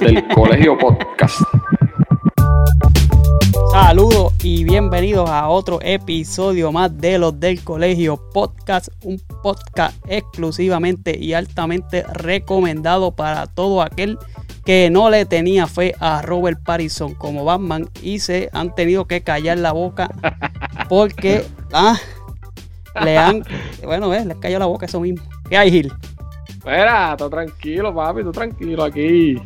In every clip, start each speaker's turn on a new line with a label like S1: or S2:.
S1: del Colegio Podcast.
S2: Saludos y bienvenidos a otro episodio más de los del Colegio Podcast, un podcast exclusivamente y altamente recomendado para todo aquel que no le tenía fe a Robert Pattinson como Batman y se han tenido que callar la boca porque ah, le han, bueno, ves, les cayó la boca eso mismo. ¿Qué hay, Gil?
S3: Espera, tú tranquilo, papi, tú tranquilo aquí.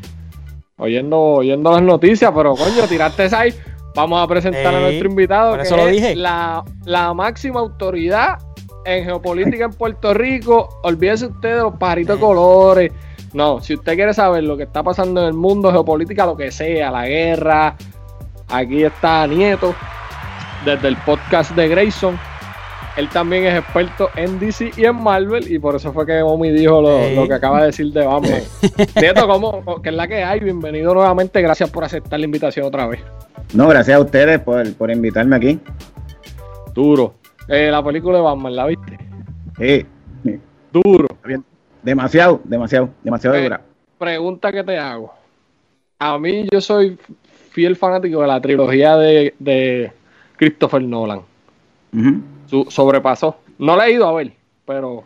S3: Oyendo, oyendo las noticias, pero coño, tiraste esa ahí. Vamos a presentar a
S2: Ey,
S3: nuestro invitado, que
S2: eso lo
S3: es
S2: dije.
S3: La, la máxima autoridad en geopolítica en Puerto Rico. Olvídese usted de los pajaritos de colores. No, si usted quiere saber lo que está pasando en el mundo, geopolítica, lo que sea, la guerra, aquí está Nieto, desde el podcast de Grayson. Él también es experto en DC y en Marvel, y por eso fue que Omi dijo lo, que acaba de decir de Batman. Nieto, ¿cómo? ¿Qué es la que hay? Bienvenido nuevamente, gracias por aceptar la invitación otra vez.
S4: No, gracias a ustedes por, por invitarme aquí.
S3: Duro. Eh, la película de Batman, ¿la viste?
S4: Sí,
S3: Duro.
S4: bien. demasiado, demasiado, demasiado
S3: Eh,
S4: dura.
S3: Pregunta que te hago. A mí yo soy fiel fanático de la trilogía de, de Christopher Nolan.
S4: Ujú.
S3: Su, sobrepasó. No la he ido a ver, pero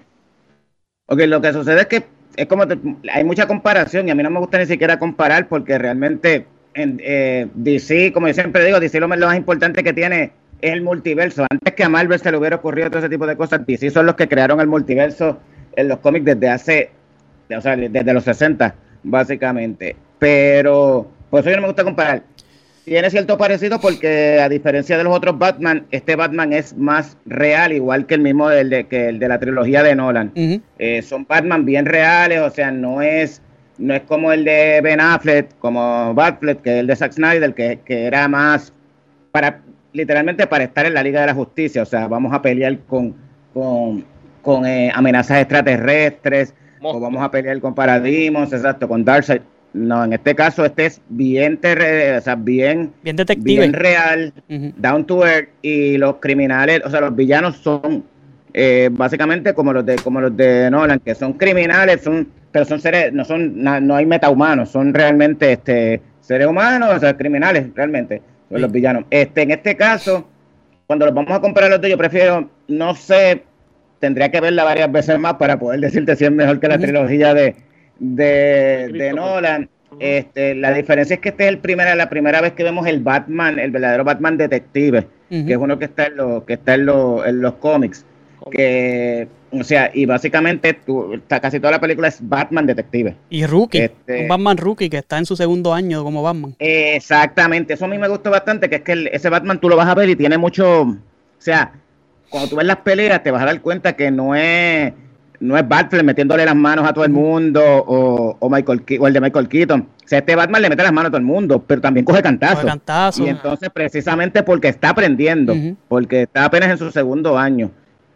S4: Ok, lo que sucede es que es como te- hay mucha comparación y a mí no me gusta ni siquiera comparar porque realmente en eh, DC, como yo siempre digo, DC lo, más importante que tiene es el multiverso. Antes que a Marvel se le hubiera ocurrido todo ese tipo de cosas, DC son los que crearon el multiverso en los cómics desde hace, o sea, desde los 60, básicamente. Pero por eso yo no me gusta comparar. Tiene cierto parecido porque a diferencia de los otros Batman, este Batman es más real, igual que el mismo del de, que el de la trilogía de Nolan. Eh, son Batman bien reales, o sea, no es no es como el de Ben Affleck, como Batfleck, que es el de Zack Snyder, que, que era más para literalmente para estar en la Liga de la Justicia, o sea, vamos a pelear con, con, con, eh, amenazas extraterrestres, o vamos a pelear con paradigmas, exacto, con Darkseid. No, en este caso este es bien, terre- o sea, bien,
S2: Bien detective.
S4: bien real, down to earth y los criminales, o sea, los villanos son eh, básicamente como los de como los de Nolan, que son criminales, son pero son seres, no son no hay metahumanos, son realmente este seres humanos, o sea, criminales realmente, son
S2: Sí.
S4: los villanos. Este en este caso, cuando los vamos a comparar los dos, yo prefiero no sé, tendría que verla varias veces más para poder decirte si es mejor que la trilogía de de, de. Nolan. Este, la diferencia es que este es el primera, la primera vez que vemos el Batman, el verdadero Batman detective, que es uno que está en los, que está en los, en los cómics. Que, o sea, y básicamente tú, está, casi toda la película es Batman detective.
S2: Y Rookie,
S4: Este-
S2: un Batman Rookie que está en su segundo año como Batman.
S4: Exactamente, eso a mí me gustó bastante, que es que el- ese Batman tú lo vas a ver y tiene mucho, o sea, cuando tú ves las peleas te vas a dar cuenta que no es, no es Batman metiéndole las manos a todo el mundo o, o Michael o el de Michael Keaton. O sea, este Batman le mete las manos a todo el mundo, pero también coge cantazos.
S2: Cantazo.
S4: Y entonces, precisamente porque está aprendiendo, porque está apenas en su segundo año.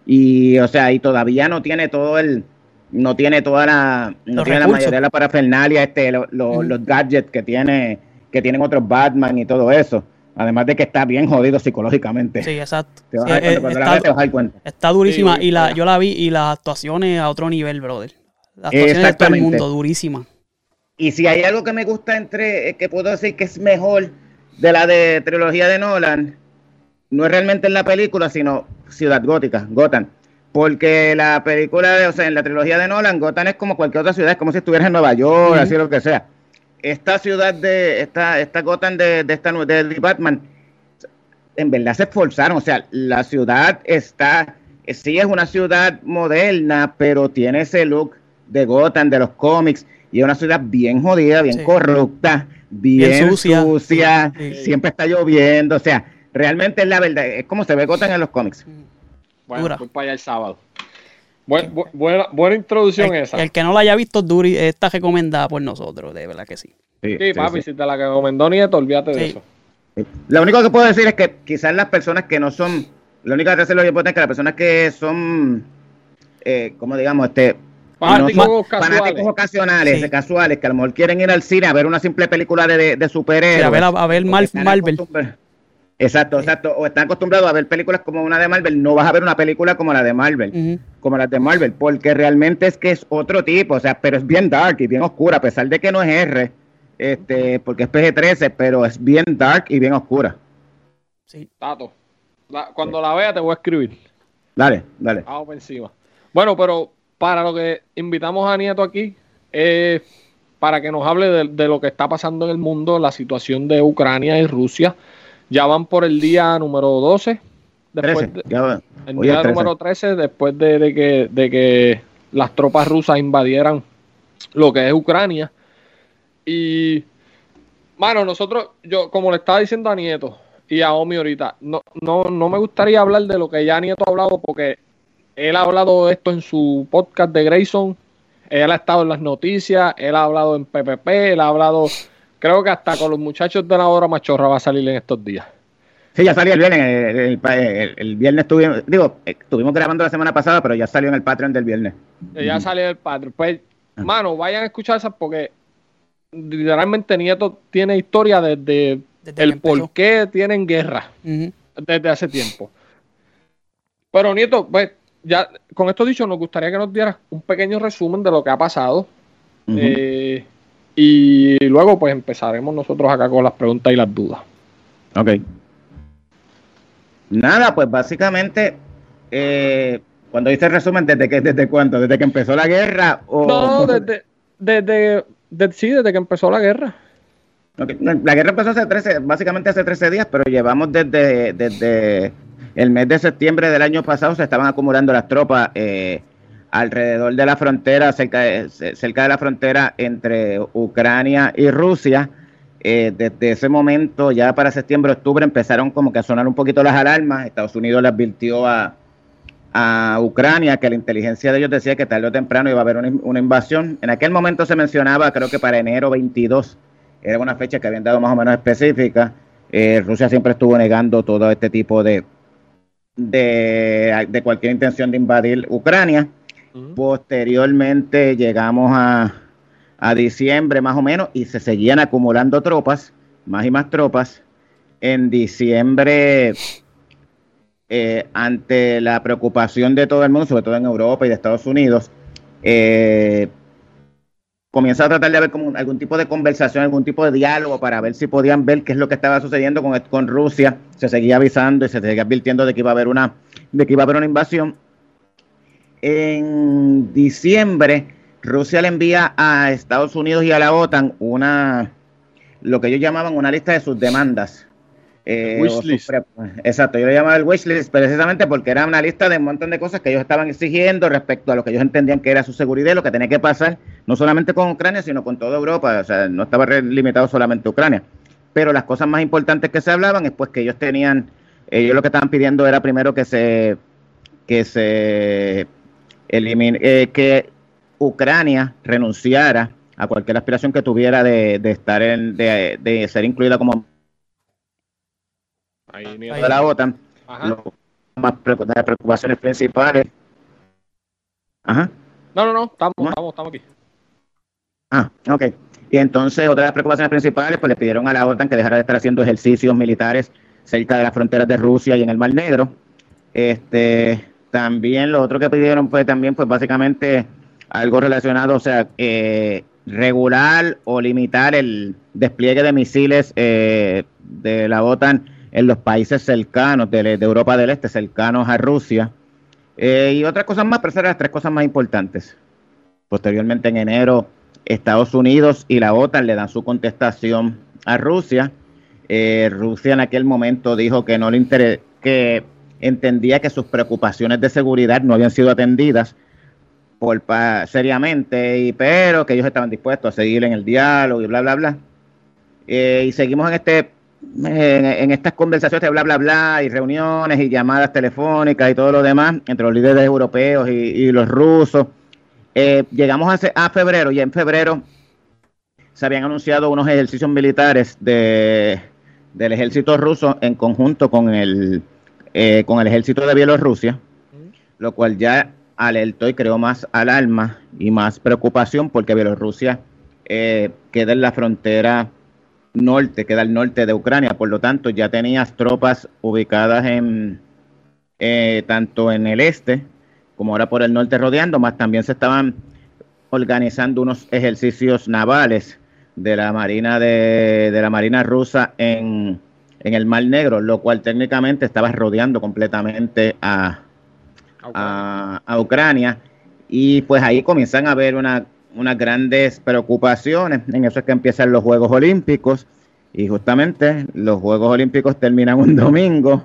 S4: Y, o sea, y todavía no tiene todo el, no tiene toda la, no
S2: Los
S4: tiene la mayoría de la parafernalia, este, lo- lo- los gadgets que tiene, que tienen otros Batman y todo eso. Además de que está bien jodido psicológicamente.
S2: Sí, exacto.
S4: Te vas
S2: Sí,
S4: a dar cuenta,
S2: eh,
S4: la
S2: está,
S4: ves te vas a dar cuenta.
S2: está durísima
S3: Sí,
S2: y la, yo la vi y las actuaciones a otro nivel, brother. Las actuaciones de todo el mundo, durísimas.
S4: Y si hay algo que me gusta entre, eh, que puedo decir que es mejor de la de trilogía de Nolan, no es realmente en la película, sino Ciudad Gótica, Gotham. Porque la película, de- o sea, en la trilogía de Nolan, Gotham es como cualquier otra ciudad, es como si estuvieras en Nueva York, así lo que sea. Esta ciudad de, esta, esta Gotham de, de esta de, Batman, en verdad se esforzaron, o sea, la ciudad está, sí es una ciudad moderna, pero tiene ese look de Gotham, de los cómics, y es una ciudad bien jodida, bien
S2: Sí.
S4: corrupta, bien,
S2: Bien sucia.
S4: sucia,
S2: Sí.
S4: siempre está lloviendo, o sea, realmente es la verdad, es como se ve Gotham en los cómics.
S3: bueno, voy para allá el sábado. Buen- bu- buena, buena introducción
S2: El,
S3: esa.
S2: el que no la haya visto, Duri, está recomendada por nosotros, de verdad que sí.
S4: Sí,
S3: sí,
S4: sí,
S3: papi,
S4: sí.
S3: si te la recomendó Nieto, olvídate de
S2: Sí.
S3: eso.
S4: Lo único que puedo decir es que quizás las personas que no son, lo único que hace lo que puedo es que las personas que son, eh, como digamos, este,
S3: Fanáticos
S4: no son
S3: casuales.
S4: fanáticos ocasionales,
S2: Sí.
S4: casuales, que a lo mejor quieren ir al cine a ver una simple película de, de, de superhéroes.
S2: Sí, a ver- a ver Marvel.
S4: Exacto, exacto. O están acostumbrados a ver películas como una de Marvel, no vas a ver una película como la de Marvel, como las de Marvel, porque realmente es que es otro tipo, o sea, pero es bien dark y bien oscura, a pesar de que no es R, este, porque es PG-13, pero es bien dark y bien oscura.
S3: Sí. Tato, cuando la vea te voy a escribir.
S4: Dale, dale.
S3: Vamos por encima. Bueno, pero para lo que invitamos a Nieto aquí, es para que nos hable de, lo que está pasando en el mundo, la situación de Ucrania y Rusia. Ya van por el día número 12. Después el día número 13, después de, que, de que las tropas rusas invadieran lo que es Ucrania. Y, bueno, nosotros, yo, como le estaba diciendo a Nieto y a Omi ahorita, no, no, no me gustaría hablar de lo que ya Nieto ha hablado porque él ha hablado de esto en su podcast de Grayson, él ha estado en las noticias, él ha hablado en PPP, él ha hablado, creo que hasta con los muchachos de la hora machorra va a salir en estos días.
S4: Sí, ya salió el viernes. El, viernes estuvimos, digo, estuvimos grabando la semana pasada, pero ya salió en el Patreon del viernes.
S3: Ya salió en el Patreon. Pues, ah. mano, vayan a escuchar esas porque literalmente Nieto tiene historia desde, el por qué tienen guerra desde hace tiempo. Pero Nieto, pues ya con esto dicho, nos gustaría que nos dieras un pequeño resumen de lo que ha pasado. Eh, y luego, pues empezaremos nosotros acá con las preguntas y las dudas.
S4: Ok. Nada, pues básicamente, eh, cuando dice resumen, ¿desde que desde cuándo? ¿Desde que empezó la guerra? O...
S3: No, desde, desde, sí, desde que empezó la guerra.
S4: La guerra empezó hace 13, básicamente hace 13 días, pero llevamos desde, desde el mes de septiembre del año pasado se estaban acumulando las tropas eh, alrededor de la frontera, cerca de, cerca de la frontera entre Ucrania y Rusia. Eh, desde ese momento, ya para septiembre, octubre, empezaron como que a sonar un poquito las alarmas. Estados Unidos le advirtió a, Ucrania que la inteligencia de ellos decía que tarde o temprano iba a haber una, invasión. En aquel momento se mencionaba, creo que para enero 22, era una fecha que habían dado más o menos específica. Eh, Rusia siempre estuvo negando todo este tipo de, de, cualquier intención de invadir Ucrania. Posteriormente llegamos a, a diciembre más o menos y se seguían acumulando tropas, más y más tropas. En diciembre, eh, ante la preocupación de todo el mundo, sobre todo en Europa y de Estados Unidos, eh, comienza a tratar de haber como algún tipo de conversación, algún tipo de diálogo para ver si podían ver qué es lo que estaba sucediendo con, con Rusia. Se seguía avisando y se seguía advirtiendo de que iba a haber una, de que iba a haber una invasión. En diciembre, Rusia le envía a Estados Unidos y a la OTAN una, lo que ellos llamaban una lista de sus demandas. Eh, exacto, yo lo llamaba el wishlist precisamente porque era una lista de un montón de cosas que ellos estaban exigiendo respecto a lo que ellos entendían que era su seguridad y lo que tenía que pasar, no solamente con Ucrania, sino con toda Europa, o sea, no estaba limitado solamente a Ucrania. Pero las cosas más importantes que se hablaban es pues que ellos tenían, ellos lo que estaban pidiendo era primero que se, que se eh, que Ucrania renunciara a cualquier aspiración que tuviera de, estar en, de, de ser incluida como Ahí, de la OTAN, más preocupaciones principales.
S3: Ajá. No, no, no, estamos, estamos, estamos aquí.
S4: Ah, ok. Y entonces, otra de las preocupaciones principales, pues le pidieron a la OTAN que dejara de estar haciendo ejercicios militares cerca de las fronteras de Rusia y en el Mar Negro. Este, también lo otro que pidieron fue también, pues básicamente algo relacionado, o sea, eh, regular o limitar el despliegue de misiles eh, de la OTAN en los países cercanos de, Europa del Este, cercanos a Rusia. Eh, y otras cosas más, pero esas eran las tres cosas más importantes. Posteriormente, en enero, Estados Unidos y la OTAN le dan su contestación a Rusia. Rusia en aquel momento dijo que no le interesa, que entendía que sus preocupaciones de seguridad no habían sido atendidas por seriamente, y, pero que ellos estaban dispuestos a seguir en el diálogo y bla, bla, bla. Eh, y seguimos en este en, estas conversaciones de bla, bla, bla, y reuniones y llamadas telefónicas y todo lo demás entre los líderes europeos y, los rusos, eh, llegamos a, a, febrero y en febrero se habían anunciado unos ejercicios militares de, del ejército ruso en conjunto con el, eh, con el ejército de Bielorrusia, lo cual ya alertó y creó más alarma y más preocupación porque Bielorrusia eh, queda en la frontera norte, queda al norte de Ucrania, por lo tanto ya tenías tropas ubicadas en eh, tanto en el este como ahora por el norte rodeando, más también se estaban organizando unos ejercicios navales de la marina de, la marina rusa en, en, el Mar Negro, lo cual técnicamente estaba rodeando completamente a, a, Ucrania. Y pues ahí comienzan a haber una, unas grandes preocupaciones. En eso es que empiezan los Juegos Olímpicos. Y justamente los Juegos Olímpicos terminan un domingo.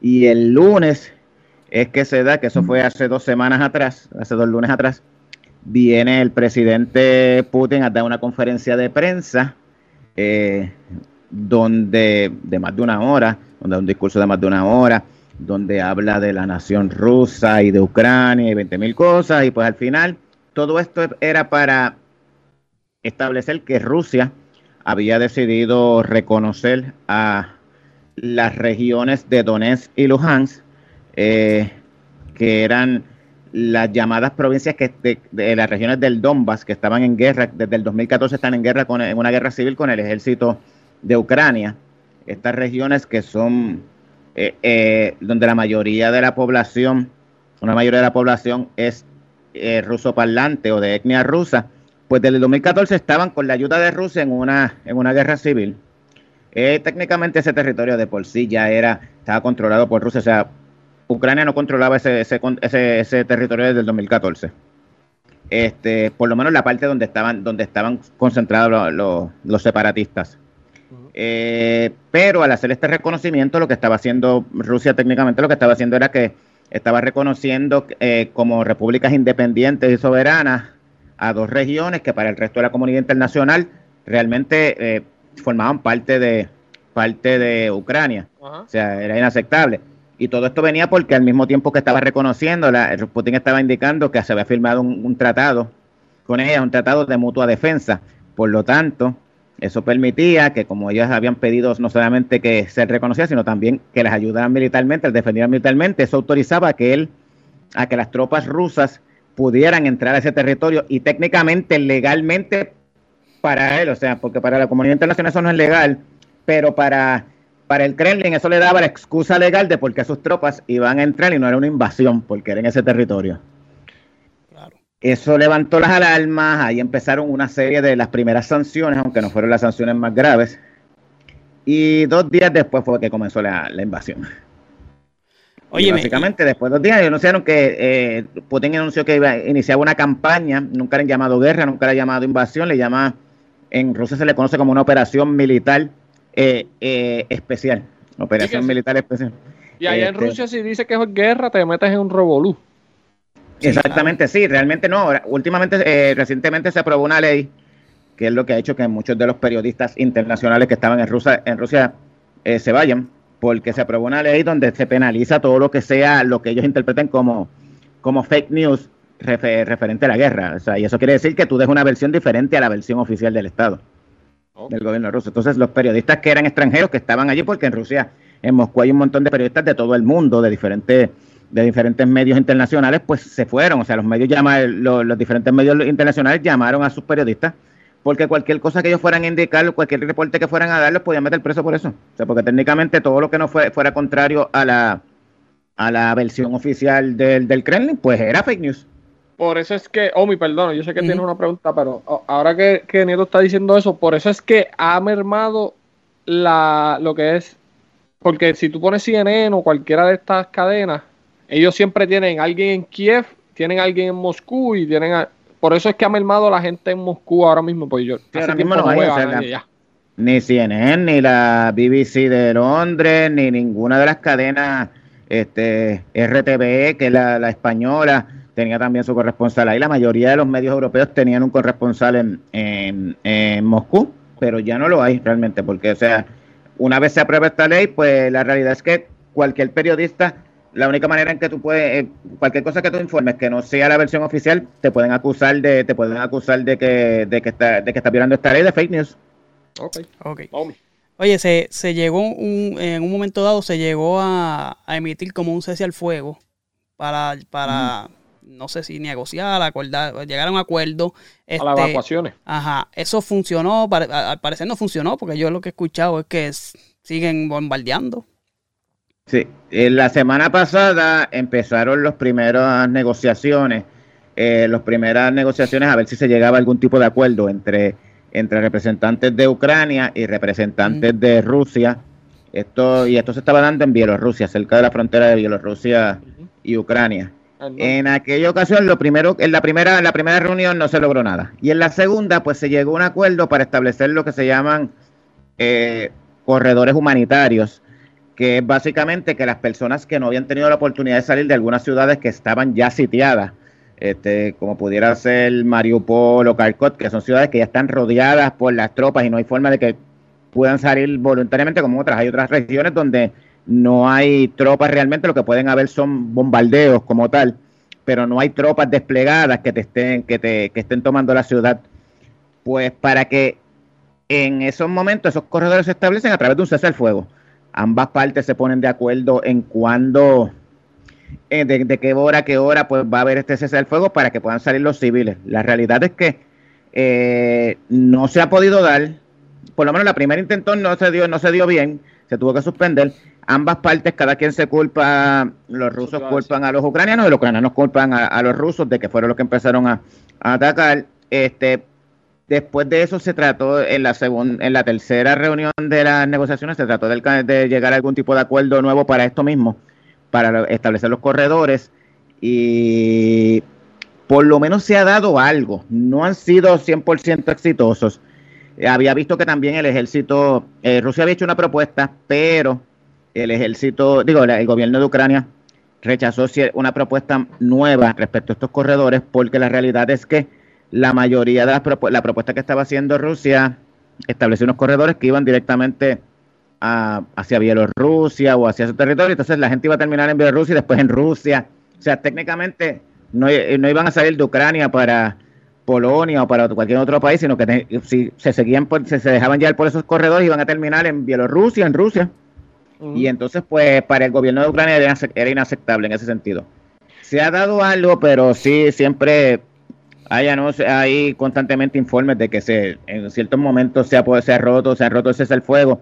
S4: Y el lunes es que se da, que eso fue hace dos semanas atrás, hace dos lunes atrás, viene el presidente Putin a dar una conferencia de prensa eh, donde de más de una hora, donde un discurso de más de una hora, donde habla de la nación rusa y de Ucrania y 20 mil cosas, y pues al final todo esto era para establecer que Rusia había decidido reconocer a las regiones de Donetsk y Luhansk, eh, que eran las llamadas provincias que de, las regiones del Donbass que estaban en guerra desde el 2014 están en guerra con en una guerra civil con el ejército de Ucrania estas regiones que son eh, eh, donde la mayoría de la población una mayoría de la población es eh, ruso parlante o de etnia rusa pues desde el 2014 estaban con la ayuda de Rusia en una en una guerra civil técnicamente ese territorio de por sí ya era estaba controlado por Rusia o sea Ucrania no controlaba ese, ese, ese, territorio desde el 2014. Este, por lo menos la parte donde estaban, donde estaban concentrados los, separatistas. Eh, pero al hacer este reconocimiento, lo que estaba haciendo Rusia técnicamente, lo que estaba haciendo era que estaba reconociendo eh, como repúblicas independientes y soberanas a dos regiones que para el resto de la comunidad internacional realmente eh, formaban parte de parte de Ucrania. O sea, era inaceptable. Y todo esto venía porque al mismo tiempo que estaba reconociendo, la, Putin estaba indicando que se había firmado un, tratado con ella, un tratado de mutua defensa. Por lo tanto, eso permitía que como ellos habían pedido no solamente que se reconociera, sino también que les ayudaran militarmente, les defendieran militarmente, eso autorizaba que él, a que las tropas rusas pudieran entrar a ese territorio y técnicamente, legalmente para él, o sea, porque para la comunidad internacional eso no es legal, pero para para el Kremlin eso le daba la excusa legal de por qué sus tropas iban a entrar y no era una invasión, porque era en ese territorio. Eso levantó las alarmas, ahí empezaron una serie de las primeras sanciones, aunque no fueron las sanciones más graves. Y dos días después fue que comenzó la, invasión. Oye, básicamente, después de dos días, anunciaron que eh, Putin anunció que iba a iniciar una campaña, nunca le han llamado guerra, nunca le han llamado invasión, le llama, en Rusia se le conoce como una operación militar eh, eh, especial, operación militar especial.
S3: Y allá en este, Rusia si dice que es guerra, te metes en un revolú.
S4: Exactamente, sí, realmente no. Últimamente, eh, recientemente se aprobó una ley que es lo que ha hecho que muchos de los periodistas internacionales que estaban en Rusia, en Rusia se vayan, porque se aprobó una ley donde se penaliza todo lo que sea lo que ellos interpreten como, como fake news referente a la guerra. O sea, y eso quiere decir que tú dejas una versión diferente a la versión oficial del Estado del gobierno ruso. Entonces, los periodistas que eran extranjeros que estaban allí, porque en Rusia, en Moscú hay un montón de periodistas de todo el mundo, de diferentes de diferentes medios internacionales, pues se fueron. O sea, los medios llaman, los, diferentes medios internacionales llamaron a sus periodistas porque cualquier cosa que ellos fueran a indicar, cualquier reporte que fueran a dar, los podían meter preso por eso. O sea, porque técnicamente todo lo que no fue, fuera contrario a la, a la versión oficial del, del Kremlin, pues era fake news.
S3: Por eso es que, oh, mi perdón, yo sé que tiene una pregunta, pero ahora que, que, Nieto está diciendo eso, por eso es que ha mermado la, lo que es, porque si tú pones CNN o cualquiera de estas cadenas, ellos siempre tienen alguien en Kiev, tienen alguien en Moscú y tienen, por eso es que ha mermado la gente en Moscú ahora mismo, pues yo,
S4: ahora mismo no hay, ni CNN, ni la BBC de Londres, ni ninguna de las cadenas, este, RTBE, que es la, la española, tenía también su corresponsal ahí. La mayoría de los medios europeos tenían un corresponsal en, en, Moscú, pero ya no lo hay realmente, porque, o sea, una vez se aprueba esta ley, pues la realidad es que cualquier periodista, la única manera en que tú puedes, eh, cualquier cosa que tú informes que no sea la versión oficial, te pueden acusar de, te pueden acusar de que, de que está, de que está violando esta ley de fake news.
S2: Ok, ok. Oye, se, se llegó un, en un momento dado se llegó a, emitir como un cese al fuego para, para, no sé si negociar, acordar, llegar a un acuerdo.
S3: a las este, evacuaciones.
S2: Ajá, eso funcionó, al parecer no funcionó, porque yo lo que he escuchado es que siguen bombardeando.
S4: Sí, en la semana pasada empezaron las primeras negociaciones, eh, las primeras negociaciones a ver si se llegaba a algún tipo de acuerdo entre entre representantes de Ucrania y representantes de Rusia. Esto, y esto se estaba dando en Bielorrusia, cerca de la frontera de Bielorrusia y Ucrania. En aquella ocasión, lo primero, en la primera, en la primera reunión no se logró nada. Y en la segunda, pues se llegó a un acuerdo para establecer lo que se llaman eh, corredores humanitarios, que es básicamente que las personas que no habían tenido la oportunidad de salir de algunas ciudades que estaban ya sitiadas, este, como pudiera ser Mariupol o Kharkov, que son ciudades que ya están rodeadas por las tropas y no hay forma de que puedan salir voluntariamente como otras. Hay otras regiones donde no hay tropas realmente, lo que pueden haber son bombardeos como tal, pero no hay tropas desplegadas que te estén, que te, que estén tomando la ciudad. Pues para que en esos momentos esos corredores se establecen a través de un cese al fuego. Ambas partes se ponen de acuerdo en cuándo, eh, de, qué hora, qué hora, pues va a haber este cese al fuego para que puedan salir los civiles. La realidad es que eh, no se ha podido dar, por lo menos la primera intento no se dio, no se dio bien, se tuvo que suspender ambas partes, cada quien se culpa, los rusos culpan a los ucranianos y los ucranianos culpan a, los rusos de que fueron los que empezaron a, atacar. Este, después de eso se trató en la en la tercera reunión de las negociaciones se trató de, de, llegar a algún tipo de acuerdo nuevo para esto mismo, para establecer los corredores y por lo menos se ha dado algo. No han sido 100% exitosos. Había visto que también el ejército, eh, Rusia había hecho una propuesta, pero el ejército, digo, el gobierno de Ucrania rechazó una propuesta nueva respecto a estos corredores porque la realidad es que la mayoría de las la propuesta que estaba haciendo Rusia estableció unos corredores que iban directamente hacia Bielorrusia o hacia su territorio, entonces la gente iba a terminar en Bielorrusia y después en Rusia. O sea, técnicamente no, no iban a salir de Ucrania para Polonia o para cualquier otro país, sino que si se seguían por, se, se dejaban llevar por esos corredores iban a terminar en Bielorrusia, en Rusia. Y entonces, pues, para el gobierno de Ucrania era, inaceptable en ese sentido. Se ha dado algo, pero sí, siempre hay, no, hay constantemente informes de que se, en ciertos momentos se ha, se ha roto, se ha roto ese el fuego,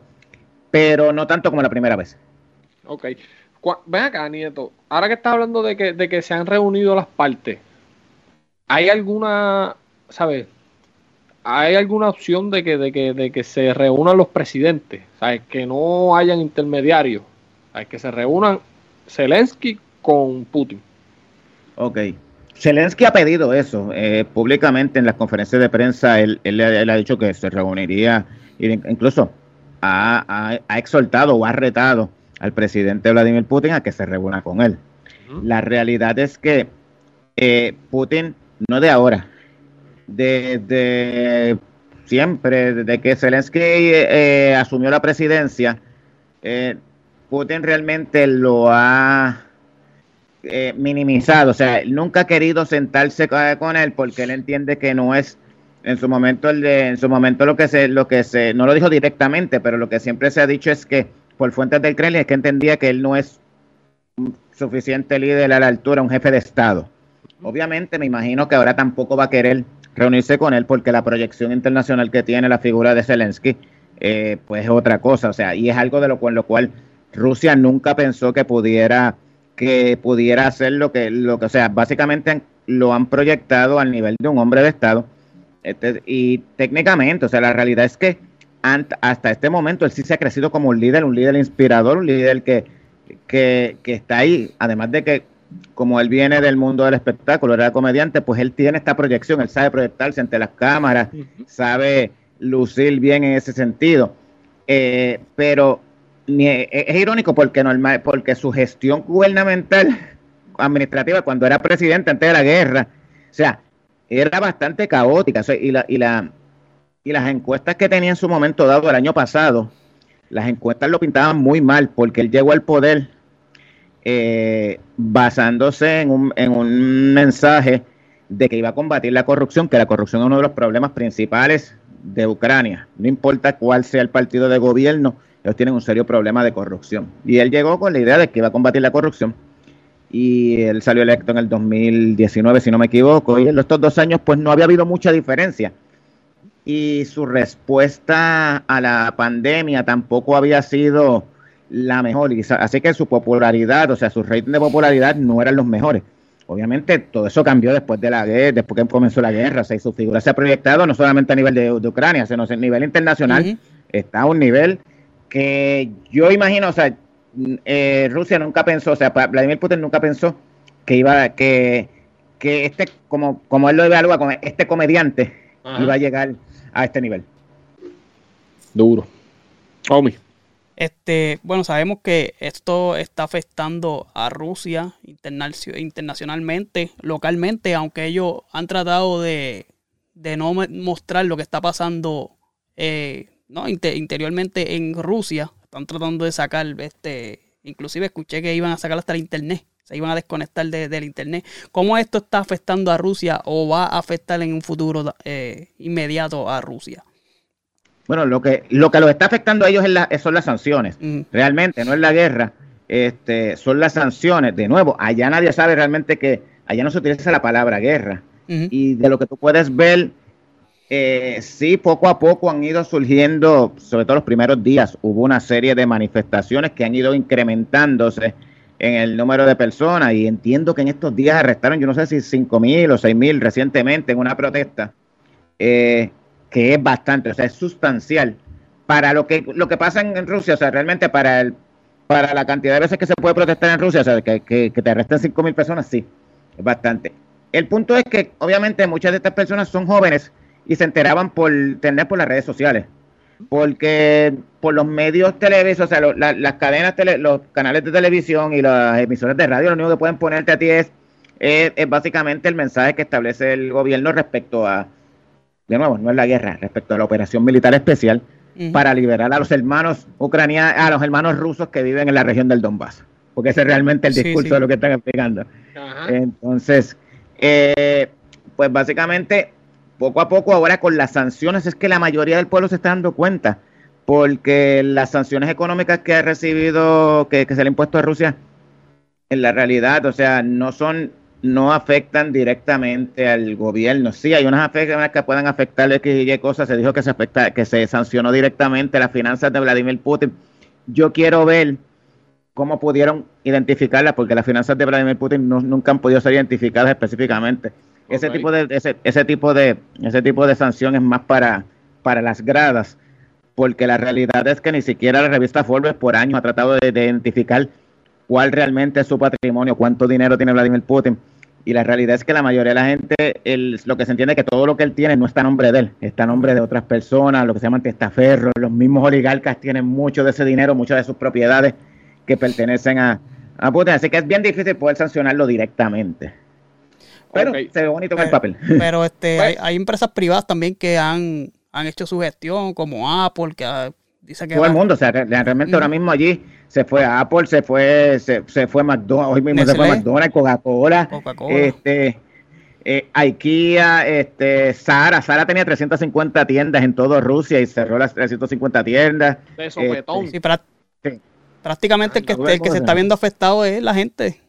S4: pero no tanto como la primera vez.
S3: Ok. Ven acá, Nieto. Ahora que estás hablando de que, de que se han reunido las partes, ¿hay alguna, sabes, ¿hay alguna opción de que, de que, de que se reúnan los presidentes? ¿Sabes? Que no hayan intermediarios. ¿Sabes? Que se reúnan Zelensky con Putin.
S4: Ok. Zelensky ha pedido eso eh, públicamente en las conferencias de prensa. Él, él, ha dicho que se reuniría, incluso ha, exhortado o ha retado al presidente Vladimir Putin a que se reúna con él. La realidad es que eh, Putin, no de ahora, desde siempre, desde que Zelensky eh, asumió la presidencia, eh, Putin realmente lo ha eh, minimizado, o sea, nunca ha querido sentarse con él porque él entiende que no es en su momento el de, en su momento lo que se lo que se no lo dijo directamente, pero lo que siempre se ha dicho es que por fuentes del Kremlin es que entendía que él no es un suficiente líder a la altura, un jefe de Estado. Obviamente me imagino que ahora tampoco va a querer reunirse con él porque la proyección internacional que tiene la figura de Zelensky, eh, pues es otra cosa, o sea, y es algo de lo cual, lo cual Rusia nunca pensó que pudiera que pudiera hacer lo que, lo que, o sea, básicamente lo han proyectado al nivel de un hombre de Estado. Este, y técnicamente, o sea, la realidad es que hasta este momento él sí se ha crecido como un líder, un líder inspirador, un líder que, que, que está ahí, además de que como él viene del mundo del espectáculo, era comediante, pues él tiene esta proyección, él sabe proyectarse ante las cámaras, sabe lucir bien en ese sentido. Eh, pero es, irónico porque normal, porque su gestión gubernamental administrativa cuando era presidente antes de la guerra, o sea, era bastante caótica. y, la, y, la, y las encuestas que tenía en su momento dado el año pasado, las encuestas lo pintaban muy mal porque él llegó al poder eh, basándose en un, en un mensaje de que iba a combatir la corrupción, que la corrupción es uno de los problemas principales de Ucrania. No importa cuál sea el partido de gobierno, ellos tienen un serio problema de corrupción. Y él llegó con la idea de que iba a combatir la corrupción. Y él salió electo en el 2019, si no me equivoco. Y en estos dos años, pues no había habido mucha diferencia. Y su respuesta a la pandemia tampoco había sido la mejor. así que su popularidad, o sea, su rating de popularidad no eran los mejores. obviamente todo eso cambió después de la guerra, después que comenzó la guerra, o sea, su figura se ha proyectado no solamente a nivel de, Ucrania, sino a nivel internacional, está a un nivel que yo imagino, o sea, eh, Rusia nunca pensó, o sea, Vladimir Putin nunca pensó que iba, que, que este, como, como él lo evalúa, como este comediante iba a llegar a este nivel.
S3: Duro. Omi.
S2: Este, bueno, sabemos que esto está afectando a Rusia internacionalmente, localmente, aunque ellos han tratado de, no mostrar lo que está pasando eh, ¿no? interiormente en Rusia. Están tratando de sacar, este, inclusive escuché que iban a sacar hasta el internet, se iban a desconectar del internet. ¿Cómo esto está afectando a Rusia o va a afectar en un futuro eh, inmediato a Rusia?
S4: Bueno, lo que lo que los está afectando a ellos son las sanciones. Realmente, no es la guerra. Este, son las sanciones. De nuevo, allá nadie sabe realmente que allá no se utiliza la palabra guerra. Y de lo que tú puedes ver, eh, sí, poco a poco han ido surgiendo, sobre todo los primeros días, hubo una serie de manifestaciones que han ido incrementándose en el número de personas y entiendo que en estos días arrestaron, yo no sé si 5 mil o 6 mil recientemente en una protesta. Eh, que es bastante, o sea, es sustancial para lo que lo que pasa en, Rusia, o sea, realmente para el para la cantidad de veces que se puede protestar en Rusia, o sea, que, que, te arresten 5 mil personas, sí, es bastante. El punto es que, obviamente, muchas de estas personas son jóvenes y se enteraban por tener por las redes sociales, porque por los medios televisivos, o sea, las cadenas, tele, los canales de televisión y las emisoras de radio, lo único que pueden ponerte a ti es, es básicamente el mensaje que establece el gobierno respecto a de nuevo, no es la guerra, respecto a la operación militar especial para liberar a los hermanos ucranianos, a los hermanos rusos que viven en la región del Donbass, porque ese es realmente el discurso de lo que están explicando. Entonces, eh, pues básicamente, poco a poco ahora con las sanciones es que la mayoría del pueblo se está dando cuenta, porque las sanciones económicas que ha recibido, que, que se le ha impuesto a Rusia, en la realidad, o sea, no son no afectan directamente al gobierno. Sí, hay unas que pueden afectar X y cosas. Se dijo que se afecta, que se sancionó directamente las finanzas de Vladimir Putin. Yo quiero ver cómo pudieron identificarlas, porque las finanzas de Vladimir Putin nunca han podido ser identificadas específicamente. Ese tipo de ese, ese tipo de ese tipo de sanción es más para para las gradas, porque la realidad es que ni siquiera la revista Forbes por años ha tratado de identificar cuál realmente es su patrimonio, cuánto dinero tiene Vladimir Putin. Y la realidad es que la mayoría de la gente, lo que se entiende es que todo lo que él tiene no está a nombre de él, está a nombre de otras personas, lo que se llaman testaferros, los mismos oligarcas tienen mucho de ese dinero, muchas de sus propiedades que pertenecen a, a Putin, así que es bien difícil poder sancionarlo directamente. Pero se ve bonito en el papel.
S2: Pero este, pues hay, empresas privadas también que han, han hecho su gestión, como Apple, que dice que...
S4: Todo el mundo, o sea, realmente ahora mismo allí se fue a Apple, se fue, se, se fue McDonald's, hoy mismo se fue McDonald's, Coca-Cola, este, eh, IKEA, este, Sara, Sara tenía 350 tiendas en toda Rusia y cerró las 350 tiendas. De
S2: este, sí, prácticamente el que, el que se está viendo afectado es la gente.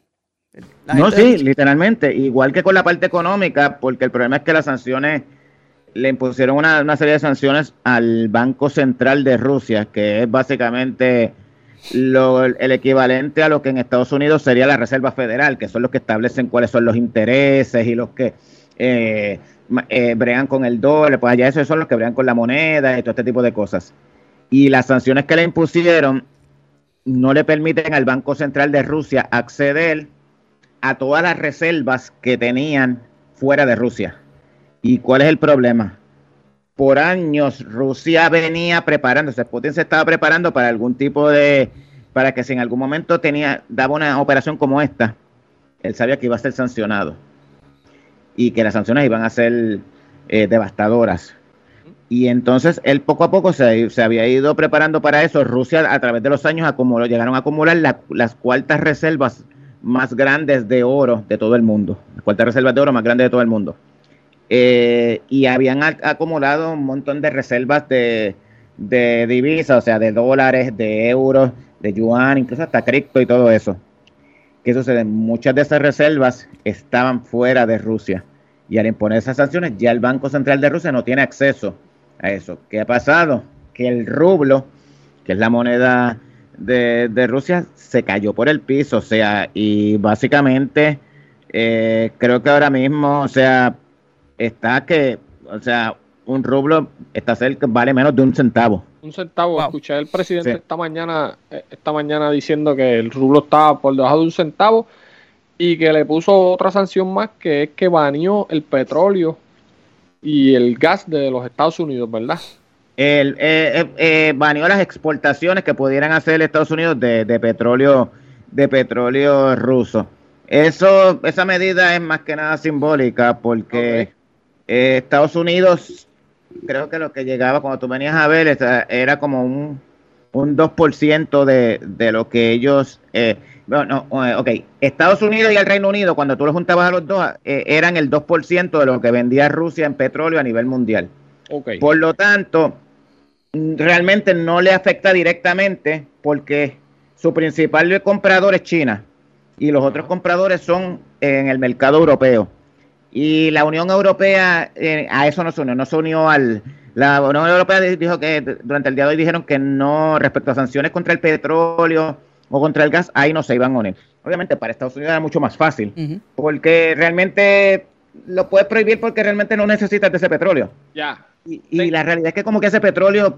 S4: No, sí, literalmente, igual que con la parte económica, porque el problema es que las sanciones le impusieron una, una serie de sanciones al Banco Central de Rusia, que es básicamente lo, el equivalente a lo que en Estados Unidos sería la Reserva Federal, que son los que establecen cuáles son los intereses y los que eh, eh, bregan con el dólar, pues allá esos son los que bregan con la moneda y todo este tipo de cosas. Y las sanciones que le impusieron no le permiten al Banco Central de Rusia acceder a todas las reservas que tenían fuera de Rusia. ¿Y cuál es el problema? por años Rusia venía preparándose, Putin se estaba preparando para algún tipo de, para que si en algún momento tenía, daba una operación como esta, él sabía que iba a ser sancionado y que las sanciones iban a ser eh, devastadoras. Y entonces él poco a poco se, se, había ido preparando para eso. Rusia a través de los años acumuló, llegaron a acumular las cuartas reservas más grandes de oro de todo el mundo. Las cuartas reservas de oro más grandes de todo el mundo. Eh, y habían acumulado un montón de reservas de, de divisas, o sea, de dólares, de euros, de yuan, incluso hasta cripto y todo eso. ¿Qué sucede? Muchas de esas reservas estaban fuera de Rusia. Y al imponer esas sanciones, ya el Banco Central de Rusia no tiene acceso a eso. ¿Qué ha pasado? Que el rublo, que es la moneda de, de Rusia, se cayó por el piso. O sea, y básicamente Eh, creo que ahora mismo, o sea, está que, o sea, un rublo está cerca, vale menos de un centavo.
S3: Un centavo.
S2: Wow.
S3: Escuché al presidente
S4: Sí.
S3: esta mañana, eh, esta mañana diciendo que el rublo estaba por debajo de un centavo y que le puso otra sanción más que es que baneó el petróleo y el gas de los Estados Unidos, ¿verdad?
S4: El, eh, eh, eh, baneó las exportaciones que pudieran hacer Estados Unidos de, de petróleo de petróleo ruso. Eso, esa medida es más que nada simbólica porque eh, Estados Unidos, creo que lo que llegaba cuando tú venías a ver era como un, un 2% de, de lo que ellos... Eh, bueno, no, eh, ok, Estados Unidos y el Reino Unido, cuando tú los juntabas a los dos, eh, eran el 2% de lo que vendía Rusia en petróleo a nivel mundial.
S3: Ok.
S4: Por lo tanto, realmente no le afecta directamente porque su principal comprador es China y los otros compradores son en el mercado europeo. Y la Unión Europea eh, a eso no se unió, no se unió al... La Unión Europea di- dijo que durante el día de hoy dijeron que no, respecto a sanciones contra el petróleo o contra el gas, ahí no se iban a unir. Obviamente para Estados Unidos era mucho más fácil, porque realmente lo puedes prohibir porque realmente no necesitas de ese petróleo.
S3: Ya.
S4: Y, y
S3: Sí.
S4: la realidad es que como que ese petróleo,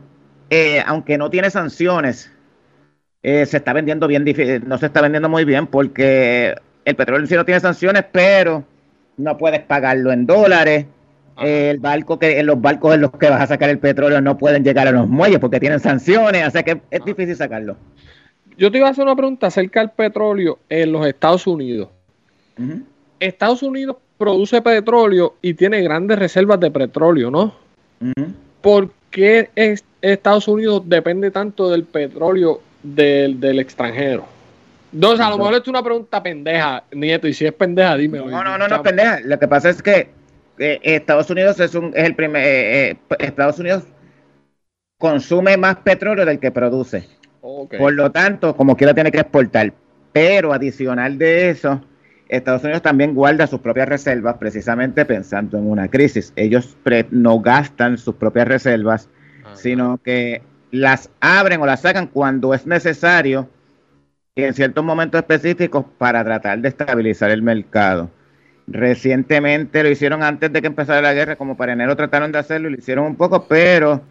S4: eh, aunque no tiene sanciones, eh, se está vendiendo bien, no se está vendiendo muy bien porque el petróleo sí no tiene sanciones, pero no puedes pagarlo en dólares.
S3: Ajá.
S4: El barco que, en los barcos en los que vas a sacar el petróleo no pueden llegar a los muelles porque tienen sanciones, sea que es
S3: Ajá.
S4: difícil sacarlo.
S3: Yo te iba a hacer una pregunta acerca del petróleo en los Estados Unidos. Estados Unidos produce petróleo y tiene grandes reservas de petróleo, ¿no? ¿Por qué es- Estados Unidos depende tanto del petróleo del, del extranjero? Entonces, a lo mejor esto es una pregunta pendeja, Nieto, y si es pendeja, dímelo.
S4: No, no, no, no, pendeja. Lo que pasa es que eh, Estados Unidos es, un, es el primer. eh, eh, Estados Unidos consume más petróleo del que produce. Por lo tanto, como quiera, tiene que exportar. Pero adicional de eso, Estados Unidos también guarda sus propias reservas, precisamente pensando en una crisis. Ellos pre- no gastan sus propias reservas,
S3: Ajá.
S4: sino que las abren o las sacan cuando es necesario en ciertos momentos específicos para tratar de estabilizar el mercado. Recientemente lo hicieron antes de que empezara la guerra, como para enero trataron de hacerlo y lo hicieron un poco, pero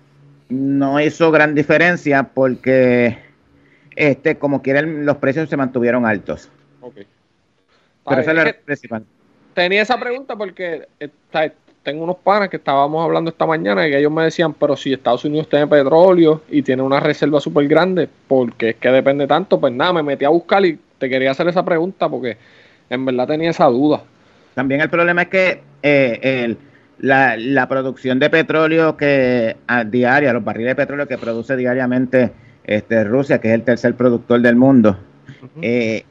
S4: no hizo gran diferencia porque este como quiera los precios se mantuvieron altos.
S3: Ok.
S4: Pero esa es la principal.
S3: tenía esa pregunta porque eh, ¿sabes? tengo unos panas que estábamos hablando esta mañana y que ellos me decían, pero si Estados Unidos tiene petróleo y tiene una reserva súper grande, porque es que depende tanto? Pues nada, me metí a buscar y te quería hacer esa pregunta porque en verdad tenía esa duda.
S4: También el problema es que eh, el- la, la producción de petróleo que a diaria, los barriles de petróleo que produce diariamente este, Rusia, que es el tercer productor del mundo, eh,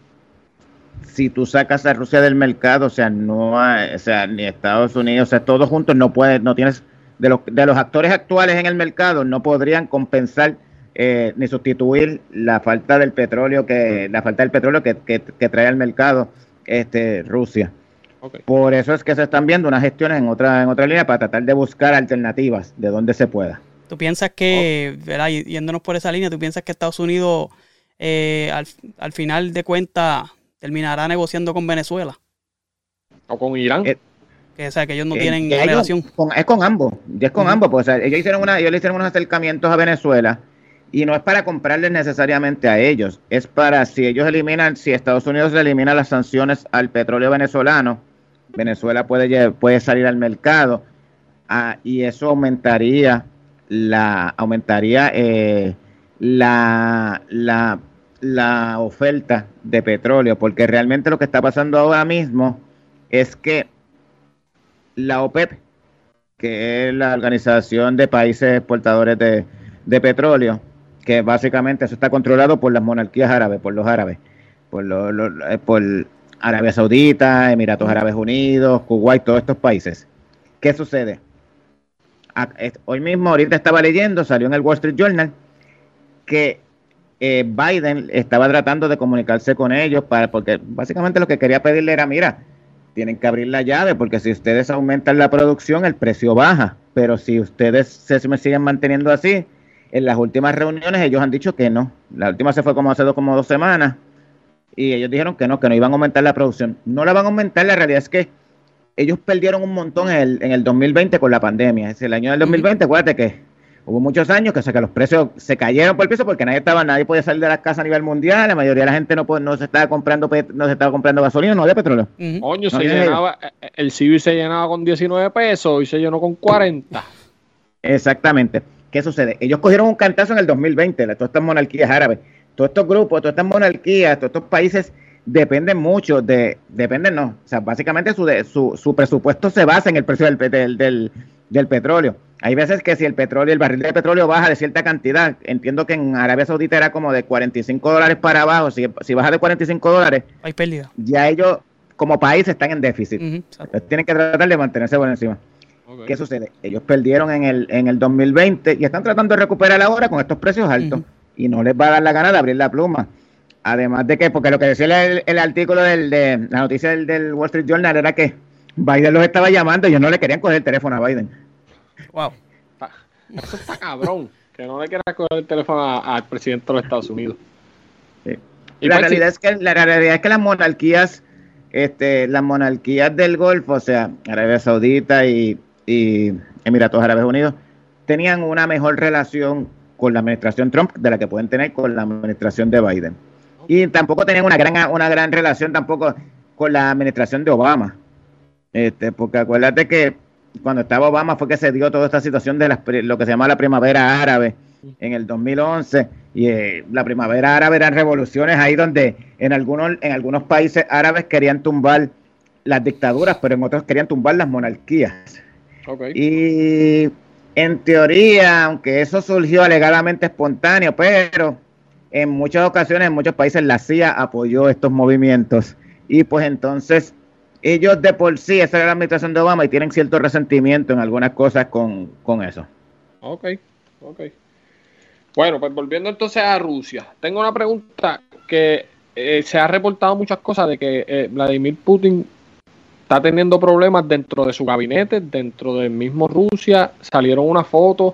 S4: si tú sacas a Rusia del mercado, o sea, no hay- o sea, ni Estados Unidos, o sea, todos juntos no puedes, no tienes, de los, de los actores actuales en el mercado, no podrían compensar eh, ni sustituir la falta del petróleo que, la falta del petróleo que, que, que trae al mercado este Rusia. Por eso es que se están viendo unas gestiones en otra, en otra línea para tratar de buscar alternativas de donde se pueda.
S2: ¿Tú piensas que, ¿verdad? Yéndonos por esa línea, tú piensas que Estados Unidos eh, al, al final de cuentas terminará negociando con Venezuela?
S3: O con Irán.
S4: Eh,
S2: Que, o sea, que ellos no
S4: Eh,
S2: tienen
S4: ellos-
S2: relación.
S4: con- es con ambos, es con ambos. Pues, o sea, ellos, hicieron una, ellos le hicieron unos acercamientos a Venezuela y no es para comprarles necesariamente a ellos, es para si ellos eliminan, si Estados Unidos elimina las sanciones al petróleo venezolano, Venezuela puede, puede salir al mercado ah, y eso aumentaría la aumentaría eh, la, la, la oferta de petróleo, porque realmente lo que está pasando ahora mismo es que la OPEP, que es la Organización de Países Exportadores de, de Petróleo, que básicamente eso está controlado por las monarquías árabes, por los árabes, por, los- los- eh, por Arabia Saudita, Emiratos Árabes Unidos, Kuwait, todos estos países. ¿Qué sucede? A- es- Hoy mismo, ahorita estaba leyendo, salió en el Wall Street Journal, que eh, Biden estaba tratando de comunicarse con ellos para, porque básicamente lo que quería pedirle era, mira, tienen que abrir la llave porque si ustedes aumentan la producción el precio baja, pero si ustedes se me siguen manteniendo así, en las últimas reuniones ellos han dicho que no. La última se fue como hace dos, como dos semanas y ellos dijeron que no, que no iban a aumentar la producción. No la van a aumentar, la realidad es que ellos perdieron un montón en el, en el 2020 con la pandemia. Es el año del 2020, acuérdate que hubo muchos años que, o sea, que los precios se cayeron por el piso porque nadie estaba, nadie podía salir de la casa a nivel mundial, la mayoría de la gente no, no se estaba comprando no se estaba comprando gasolina, no había petróleo.
S3: Coño, se llenaba, eh, el civil se llenaba con 19 pesos y se llenó con 40.
S4: Exactamente. ¿Qué sucede? Ellos cogieron un cantazo en el 2020, todas estas monarquías árabes, todos estos grupos, todas estas monarquías, todos estos países dependen mucho de, dependen no, o sea, básicamente su, su, su presupuesto se basa en el precio del, del, del, del, petróleo. Hay veces que si el petróleo, el barril de petróleo baja de cierta cantidad, entiendo que en Arabia Saudita era como de 45 dólares para abajo, si, si baja de 45 dólares,
S2: hay pérdida.
S4: Ya ellos como país están en déficit. tienen que tratar de mantenerse por encima. ¿Qué sucede? Ellos perdieron en el, en el 2020 y están tratando de recuperar ahora con estos precios altos y no les va a dar la gana de abrir la pluma. Además de que, porque lo que decía el, artículo del, de la noticia del, Wall Street Journal era que Biden los estaba llamando y ellos no le querían coger el teléfono a Biden.
S3: Wow. Eso está cabrón, que no le quieran coger el teléfono al presidente de los Estados Unidos.
S4: Y la pues realidad, es que, la realidad es que las monarquías, este, las monarquías del Golfo, o sea, Arabia Saudita y, y Emiratos Árabes Unidos, tenían una mejor relación con la administración Trump de la que pueden tener con la administración de Biden. Y tampoco tenían una gran, una gran relación tampoco con la administración de Obama. Este, porque acuérdate que cuando estaba Obama fue que se dio toda esta situación de lo que se llama la primavera árabe en el 2011 y eh, la primavera árabe eran revoluciones ahí donde en algunos en algunos países árabes querían tumbar las dictaduras pero en otros querían tumbar las monarquías y en teoría aunque eso surgió alegadamente espontáneo pero en muchas ocasiones, en muchos países, la CIA apoyó estos movimientos. Y pues entonces, ellos de por sí, esa era la administración de Obama y tienen cierto resentimiento en algunas cosas con, eso.
S3: Ok, ok. Bueno, pues volviendo entonces a Rusia, tengo una pregunta que eh, se ha reportado muchas cosas de que eh, Vladimir Putin está teniendo problemas dentro de su gabinete, dentro del mismo Rusia, salieron unas fotos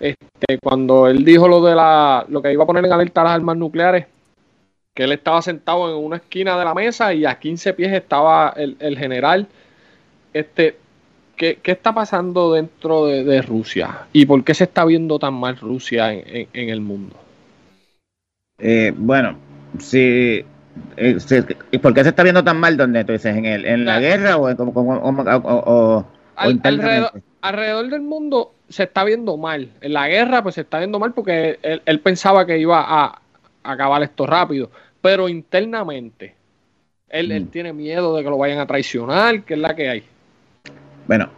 S3: este, cuando él dijo lo de la, lo que iba a poner en alerta las armas nucleares, que él estaba sentado en una esquina de la mesa y a 15 pies estaba el, general. Este, ¿qué, está pasando dentro de, Rusia? ¿Y por qué se está viendo tan mal Rusia en, el mundo?
S4: Eh, bueno, si, eh, ¿y por qué se está viendo tan mal? ¿Dónde tú dices? ¿En, el, en la, guerra o, o,
S3: alrededor del mundo se está viendo mal. En la guerra, pues se está viendo mal porque él, pensaba que iba a, acabar esto rápido. Pero internamente, él, mm. tiene miedo de que lo vayan a traicionar, que es la que hay.
S4: Bueno,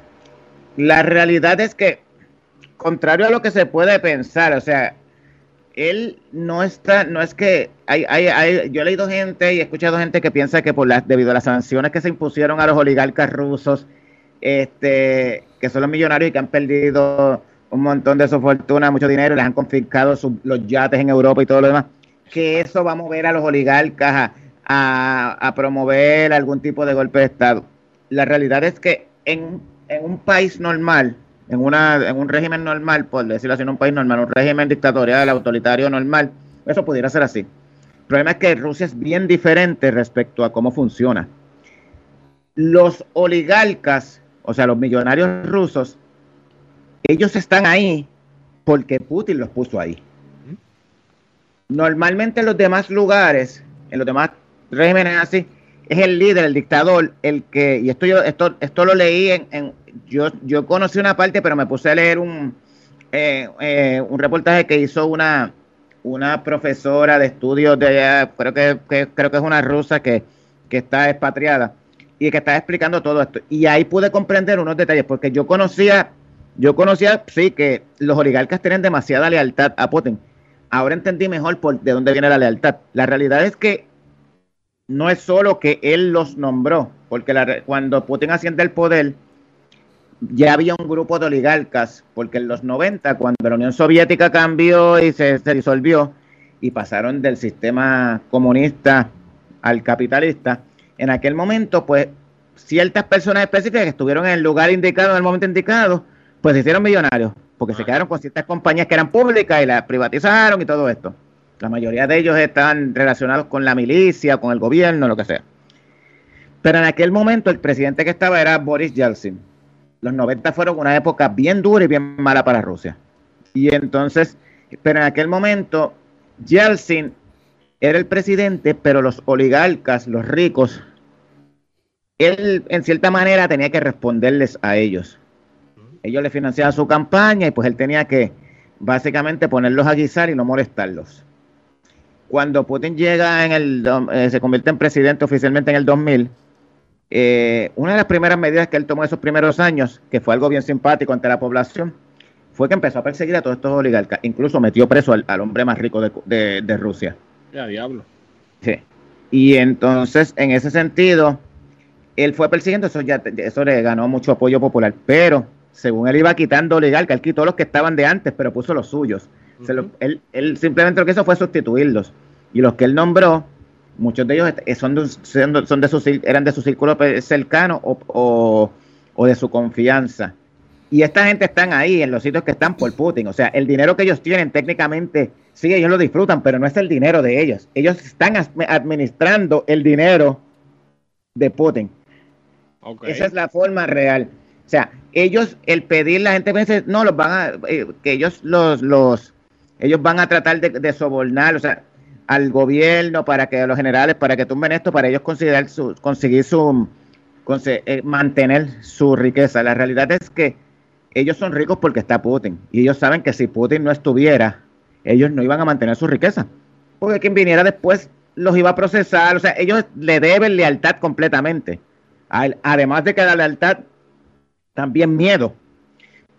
S4: la realidad es que, contrario a lo que se puede pensar, o sea, él no está, no es que hay, hay, hay, yo he leído gente y he escuchado gente que piensa que por las, debido a las sanciones que se impusieron a los oligarcas rusos, este, que son los millonarios y que han perdido un montón de su fortuna, mucho dinero, les han confiscado los yates en Europa y todo lo demás, que eso va a mover a los oligarcas a, promover algún tipo de golpe de Estado. La realidad es que en, un país normal, en, una, en un régimen normal, por decirlo así, en un país normal, un régimen dictatorial, autoritario normal, eso pudiera ser así. El problema es que Rusia es bien diferente respecto a cómo funciona. Los oligarcas o sea, los millonarios rusos, ellos están ahí porque Putin los puso ahí. Normalmente en los demás lugares, en los demás regímenes así, es el líder, el dictador, el que, y esto yo, esto, esto lo leí en, yo, yo conocí una parte, pero me puse a leer un, eh, eh, un reportaje que hizo una, una profesora de estudios de allá, creo que, creo que es una rusa que, que está expatriada, y que estaba explicando todo esto. Y ahí pude comprender unos detalles, porque yo conocía, yo conocía, sí, que los oligarcas tienen demasiada lealtad a Putin. Ahora entendí mejor de dónde viene la lealtad. La realidad es que no es solo que él los nombró, porque cuando Putin asciende al poder, ya había un grupo de oligarcas, porque en los 90, cuando la Unión Soviética cambió y se, se disolvió, y pasaron del sistema comunista al capitalista, en aquel momento, pues ciertas personas específicas que estuvieron en el lugar indicado, en el momento indicado, pues se hicieron millonarios, porque se quedaron con ciertas compañías que eran públicas y las privatizaron y todo esto. La mayoría de ellos están relacionados con la milicia, con el gobierno, lo que sea. Pero en aquel momento el presidente que estaba era Boris Yeltsin. Los 90 fueron una época bien dura y bien mala para Rusia. Y entonces, pero en aquel momento Yeltsin era el presidente, pero los oligarcas, los ricos, él en cierta manera tenía que responderles a ellos. Ellos le financiaban su campaña y pues él tenía que básicamente ponerlos a guisar y no molestarlos. Cuando Putin llega en el, eh, se convierte en presidente oficialmente en el 2000, eh, una de las primeras medidas que él tomó esos primeros años, que fue algo bien simpático ante la población, fue que empezó a perseguir a todos estos oligarcas. Incluso metió preso al, hombre más rico de, Rusia.
S3: Ya, diablo.
S4: Sí. Y entonces, en ese sentido, él fue persiguiendo, eso ya eso le ganó mucho apoyo popular. Pero, según él iba quitando oligarcas, él quitó los que estaban de antes, pero puso los suyos. él, él simplemente lo que hizo fue sustituirlos. Y los que él nombró, muchos de ellos son de, son de su, eran de su círculo cercano o, o, de su confianza. Y esta gente están ahí en los sitios que están por Putin. O sea, el dinero que ellos tienen técnicamente, sí, ellos lo disfrutan, pero no es el dinero de ellos. Ellos están administrando el dinero de Putin. Esa es la forma real. O sea, ellos, el pedir, la gente piensa, no, los van a, eh, que ellos los, los, ellos van a tratar de, sobornar. O sea, al gobierno, para que a los generales, para que tumben esto, para ellos considerar su, conseguir su, eh, mantener su riqueza. La realidad es que ellos son ricos porque está Putin y ellos saben que si Putin no estuviera, ellos no iban a mantener su riqueza. Porque quien viniera después los iba a procesar, o sea, ellos le deben lealtad completamente. Además de que la lealtad, también miedo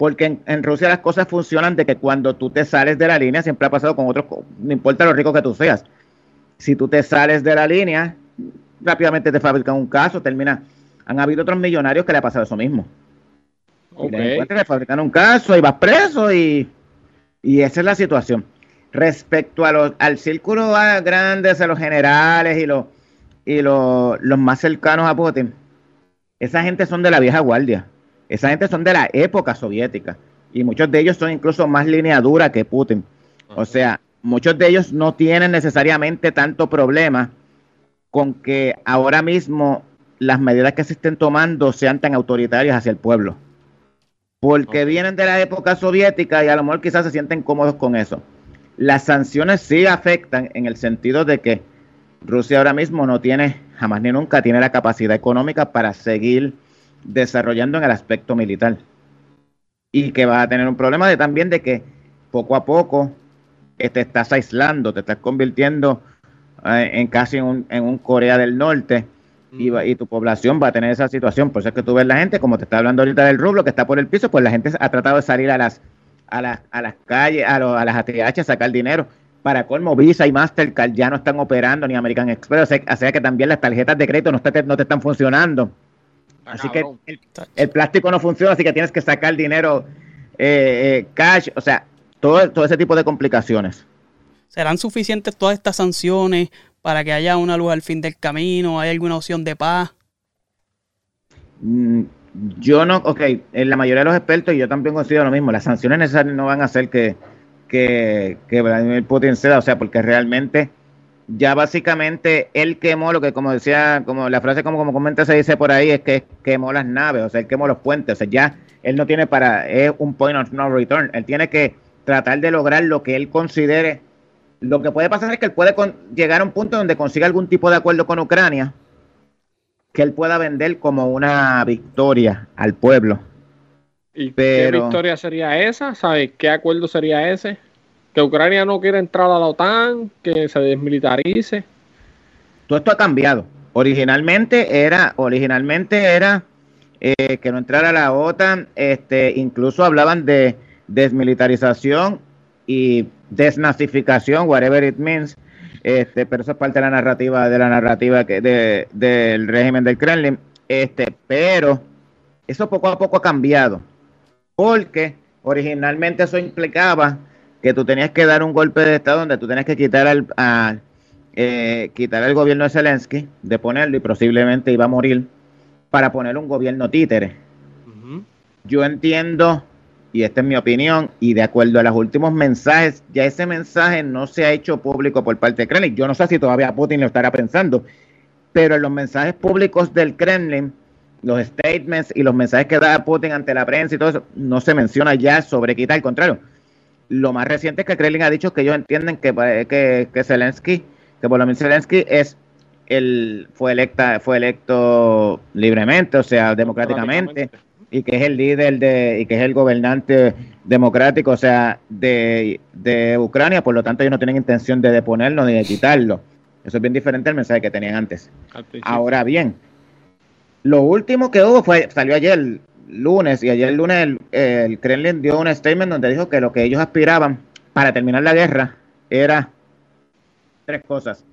S4: porque en, Rusia las cosas funcionan de que cuando tú te sales de la línea, siempre ha pasado con otros, no importa lo rico que tú seas, si tú te sales de la línea, rápidamente te fabrican un caso, termina. Han habido otros millonarios que le ha pasado eso mismo. Okay. Y te fabrican un caso y vas preso y, esa es la situación. Respecto a los, al círculo grande, a los generales y los y los más cercanos a Putin, esa gente son de la vieja guardia. Esa gente son de la época soviética y muchos de ellos son incluso más línea dura que Putin. O sea, muchos de ellos no tienen necesariamente tanto problema con que ahora mismo las medidas que se estén tomando sean tan autoritarias hacia el pueblo. Porque vienen de la época soviética y a lo mejor quizás se sienten cómodos con eso. Las sanciones sí afectan en el sentido de que Rusia ahora mismo no tiene, jamás ni nunca tiene la capacidad económica para seguir desarrollando en el aspecto militar. Y que vas a tener un problema de también de que poco a poco te estás aislando, te estás convirtiendo eh, en casi un, en un, Corea del Norte y, y, tu población va a tener esa situación. Por eso es que tú ves la gente, como te está hablando ahorita del rublo, que está por el piso, pues la gente ha tratado de salir a las, a las, a las calles, a, a las ATH a sacar dinero. Para colmo, Visa y Mastercard ya no están operando, ni American Express, o sea, que también las tarjetas de crédito no, no te están funcionando. Así que el, plástico no funciona, así que tienes que sacar dinero eh, eh, cash, o sea, todo, todo ese tipo de complicaciones.
S2: ¿Serán suficientes todas estas sanciones para que haya una luz al fin del camino? ¿Hay alguna opción de paz?
S4: Mm, yo no, ok, en la mayoría de los expertos, y yo también considero lo mismo, las sanciones necesarias no van a hacer que, que, que Vladimir Putin ceda, o sea, porque realmente ya básicamente él quemó lo que como decía, como la frase como, como comenta se dice por ahí, es que quemó las naves, o sea, él quemó los puentes, o sea, ya él no tiene para, es un point of no return, él tiene que tratar de lograr lo que él considere, lo que puede pasar es que él puede llegar a un punto donde consiga algún tipo de acuerdo con Ucrania, que él pueda vender como una victoria al pueblo.
S3: ¿Y qué victoria sería esa? ¿Sabes qué acuerdo sería ese? Que Ucrania no quiere entrar a la OTAN, que se desmilitarice.
S4: Todo esto ha cambiado. Originalmente era, originalmente era eh, que no entrara la OTAN, este, incluso hablaban de desmilitarización y desnazificación, whatever it means, este, pero eso es parte de la narrativa, de la narrativa que de, del régimen del Kremlin, este, pero eso poco a poco ha cambiado, porque originalmente eso implicaba que tú tenías que dar un golpe de Estado donde tú tenías que quitar al, a, eh, quitar al gobierno de Zelensky, de ponerlo y posiblemente iba a morir, para poner un gobierno títere. Yo entiendo y esta es mi opinión, y de acuerdo a los últimos mensajes, ya ese mensaje no se ha hecho público por parte de Kremlin. Yo no sé si todavía Putin lo estará pensando, pero en los mensajes públicos del Kremlin, los statements y los mensajes que da Putin ante la prensa y todo eso, no se menciona ya sobre quitar, al contrario. Lo más reciente es que Kremlin ha dicho que ellos entienden que, que, que Zelensky, que por lo menos Zelensky es el, fue electa, fue electo libremente, o sea, democráticamente y que es el líder de, y que es el gobernante democrático, o sea, de, Ucrania, por lo tanto ellos no tienen intención de deponerlo ni de quitarlo. Eso es bien diferente al mensaje que tenían antes. Ahora bien, lo último que hubo fue, salió ayer lunes, y ayer lunes el, el Kremlin dio un statement donde dijo que lo que ellos aspiraban para terminar la guerra era tres cosas.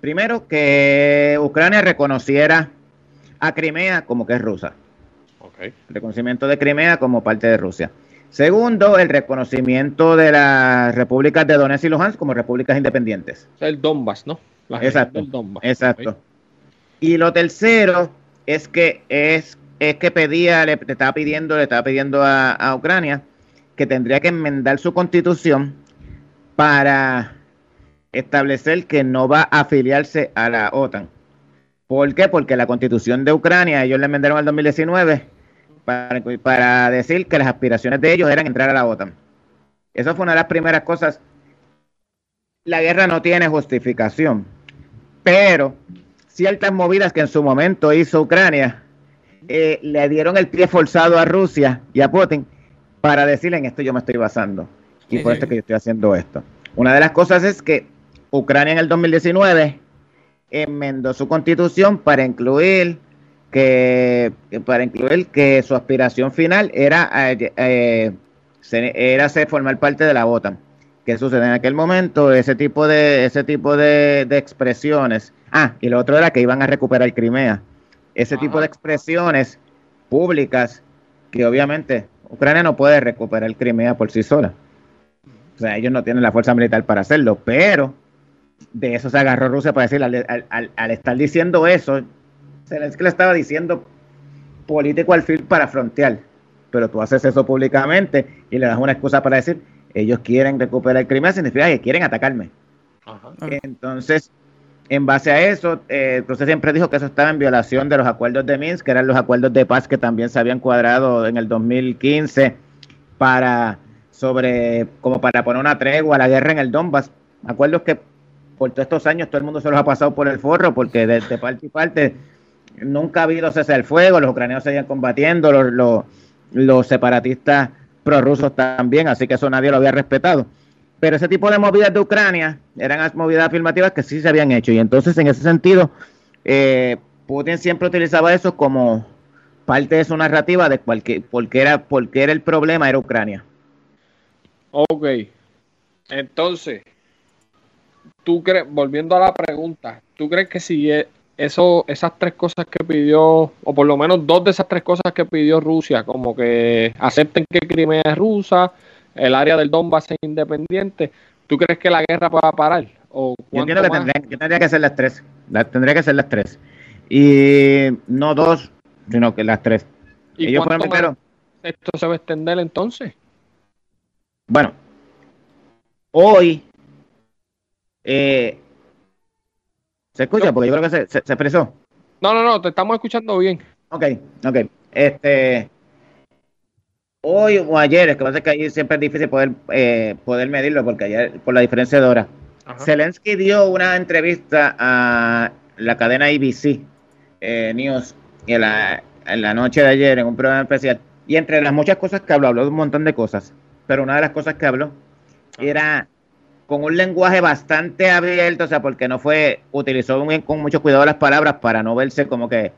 S4: Primero, que Ucrania reconociera a Crimea como que es rusa. El reconocimiento de Crimea como parte de Rusia. Segundo, el reconocimiento de las repúblicas de Donetsk y Luhansk como repúblicas independientes.
S3: el Donbass, ¿no?
S4: exacto. Exacto. Y lo tercero es que es, es que pedía, le, estaba pidiendo, le estaba pidiendo a, Ucrania que tendría que enmendar su constitución para establecer que no va a afiliarse a la OTAN. ¿Por qué? Porque la constitución de Ucrania, ellos le enmendaron al 2019 para, decir que las aspiraciones de ellos eran entrar a la OTAN. Eso fue una de las primeras cosas. La guerra no tiene justificación, pero ciertas movidas que en su momento hizo Ucrania eh, le dieron el pie forzado a Rusia y a Putin para decirle en esto yo me estoy basando y por esto que yo estoy haciendo esto. Una de las cosas es que Ucrania en el 2019 enmendó su constitución para incluir que, para incluir que su aspiración final era, eh, eh era ser, formar parte de la OTAN. ¿Qué sucede en aquel momento? Ese tipo de, ese tipo de, expresiones. Ah, y lo otro era que iban a recuperar Crimea. Ese tipo de expresiones públicas que obviamente Ucrania no puede recuperar Crimea por sí sola. O sea, ellos no tienen la fuerza militar para hacerlo, pero de eso se agarró Rusia para decir, al estar diciendo eso, que le estaba diciendo político al fin para frontear, pero tú haces eso públicamente y le das una excusa para decir, ellos quieren recuperar el crimen, significa que quieren atacarme. Entonces, en base a eso, eh, entonces siempre dijo que eso estaba en violación de los acuerdos de Minsk, que eran los acuerdos de paz que también se habían cuadrado en el 2015 para sobre como para poner una tregua a la guerra en el Donbass. Acuerdos que por todos estos años todo el mundo se los ha pasado por el forro porque de, de parte y parte nunca ha habido cese del fuego, los ucranianos seguían combatiendo, los, los, separatistas prorrusos también, así que eso nadie lo había respetado. Pero ese tipo de movidas de Ucrania eran movidas afirmativas que sí se habían hecho. Y entonces, en ese sentido, eh, Putin siempre utilizaba eso como parte de su narrativa de cualquier, porque era, porque era el problema, era Ucrania.
S3: Ok. Entonces, tú crees, volviendo a la pregunta, ¿tú crees que si e, eso, esas tres cosas que pidió, o por lo menos dos de esas tres cosas que pidió Rusia, como que acepten que Crimea es rusa, el área del Donbass es independiente, ¿tú crees que la guerra pueda parar? ¿O
S4: yo creo que tendría, que ser las tres, tendría que ser las tres. Y no dos, sino que las tres.
S3: ¿Y Ellos primero, esto se va a extender entonces?
S4: Bueno, hoy eh, ¿Se escucha? Porque yo creo que se, expresó.
S3: No, no, no, te estamos escuchando bien.
S4: Ok, ok. Este, hoy o ayer, es que pasa que ahí siempre es difícil poder, eh, poder medirlo porque ayer, por la diferencia de hora. Zelensky dio una entrevista a la cadena ABC eh, News en la, en la noche de ayer en un programa especial. Y entre las muchas cosas que habló, habló de un montón de cosas. Pero una de las cosas que habló era con un lenguaje bastante abierto, o sea, porque no fue, utilizó con mucho cuidado las palabras para no verse como que,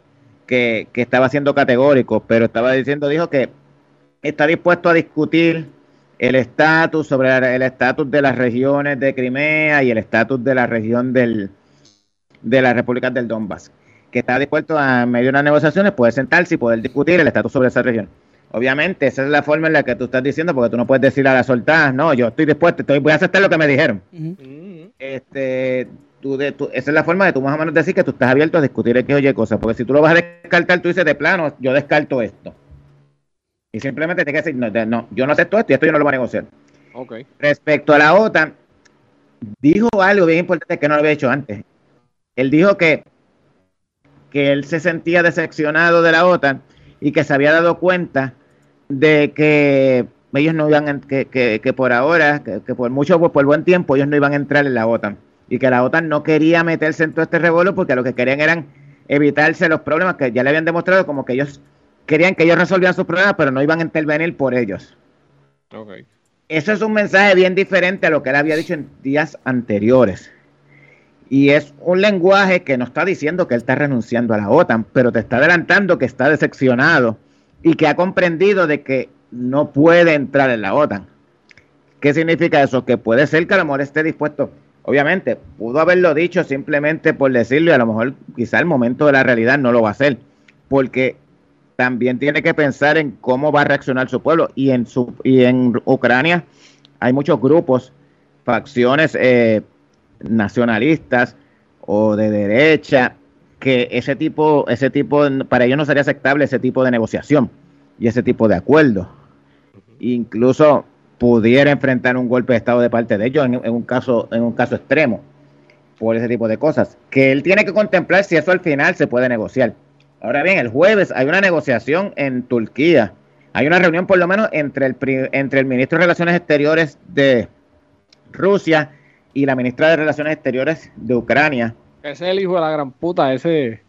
S4: que, estaba siendo categórico, pero estaba diciendo, dijo que está dispuesto a discutir el estatus sobre el estatus de las regiones de Crimea y el estatus de la región del, de las repúblicas del Donbass, que está dispuesto a medio de unas negociaciones poder sentarse y poder discutir el estatus sobre esa región. Obviamente, esa es la forma en la que tú estás diciendo, porque tú no puedes decir a la soltada, no, yo estoy dispuesto, estoy, voy a aceptar lo que me dijeron. Este, tú de, esa es la forma de tú más o menos decir que tú estás abierto a discutir X oye cosas, porque si tú lo vas a descartar, tú dices de plano, yo descarto esto. Y simplemente tiene que decir, no, no, yo no acepto esto y esto yo no lo voy a negociar.
S3: Ok.
S4: Respecto a la OTAN, dijo algo bien importante que no lo había hecho antes. Él dijo que, que él se sentía decepcionado de la OTAN y que se había dado cuenta de que ellos no iban, a- que, que, que por ahora, que, que por mucho, por buen tiempo, ellos no iban a entrar en la OTAN. Y que la OTAN no quería meterse en todo este revuelo porque lo que querían eran evitarse los problemas que ya le habían demostrado, como que ellos querían que ellos resolvieran sus problemas, pero no iban a intervenir por ellos.
S3: Ok.
S4: Eso es un mensaje bien diferente a lo que él había dicho en días anteriores. Y es un lenguaje que no está diciendo que él está renunciando a la OTAN, pero te está adelantando que está decepcionado y que ha comprendido de que no puede entrar en la OTAN. ¿Qué significa eso? Que puede ser que a lo mejor esté dispuesto. Obviamente, pudo haberlo dicho simplemente por decirlo y a lo mejor quizá el momento de la realidad no lo va a hacer. Porque también tiene que pensar en cómo va a reaccionar su pueblo. Y en, su, y en Ucrania hay muchos grupos, facciones eh, nacionalistas o de derecha, que ese tipo, ese tipo, para ellos no sería aceptable ese tipo de negociación y ese tipo de acuerdo. Incluso pudiera enfrentar un golpe de estado de parte de ellos en, en un caso, en un caso extremo por ese tipo de cosas. Que él tiene que contemplar si eso al final se puede negociar. Ahora bien, el jueves hay una negociación en Turquía. Hay una reunión por lo menos entre el, entre el ministro de Relaciones Exteriores de Rusia y la ministra de Relaciones Exteriores de Ucrania.
S3: Ese es el hijo de la gran puta, ese.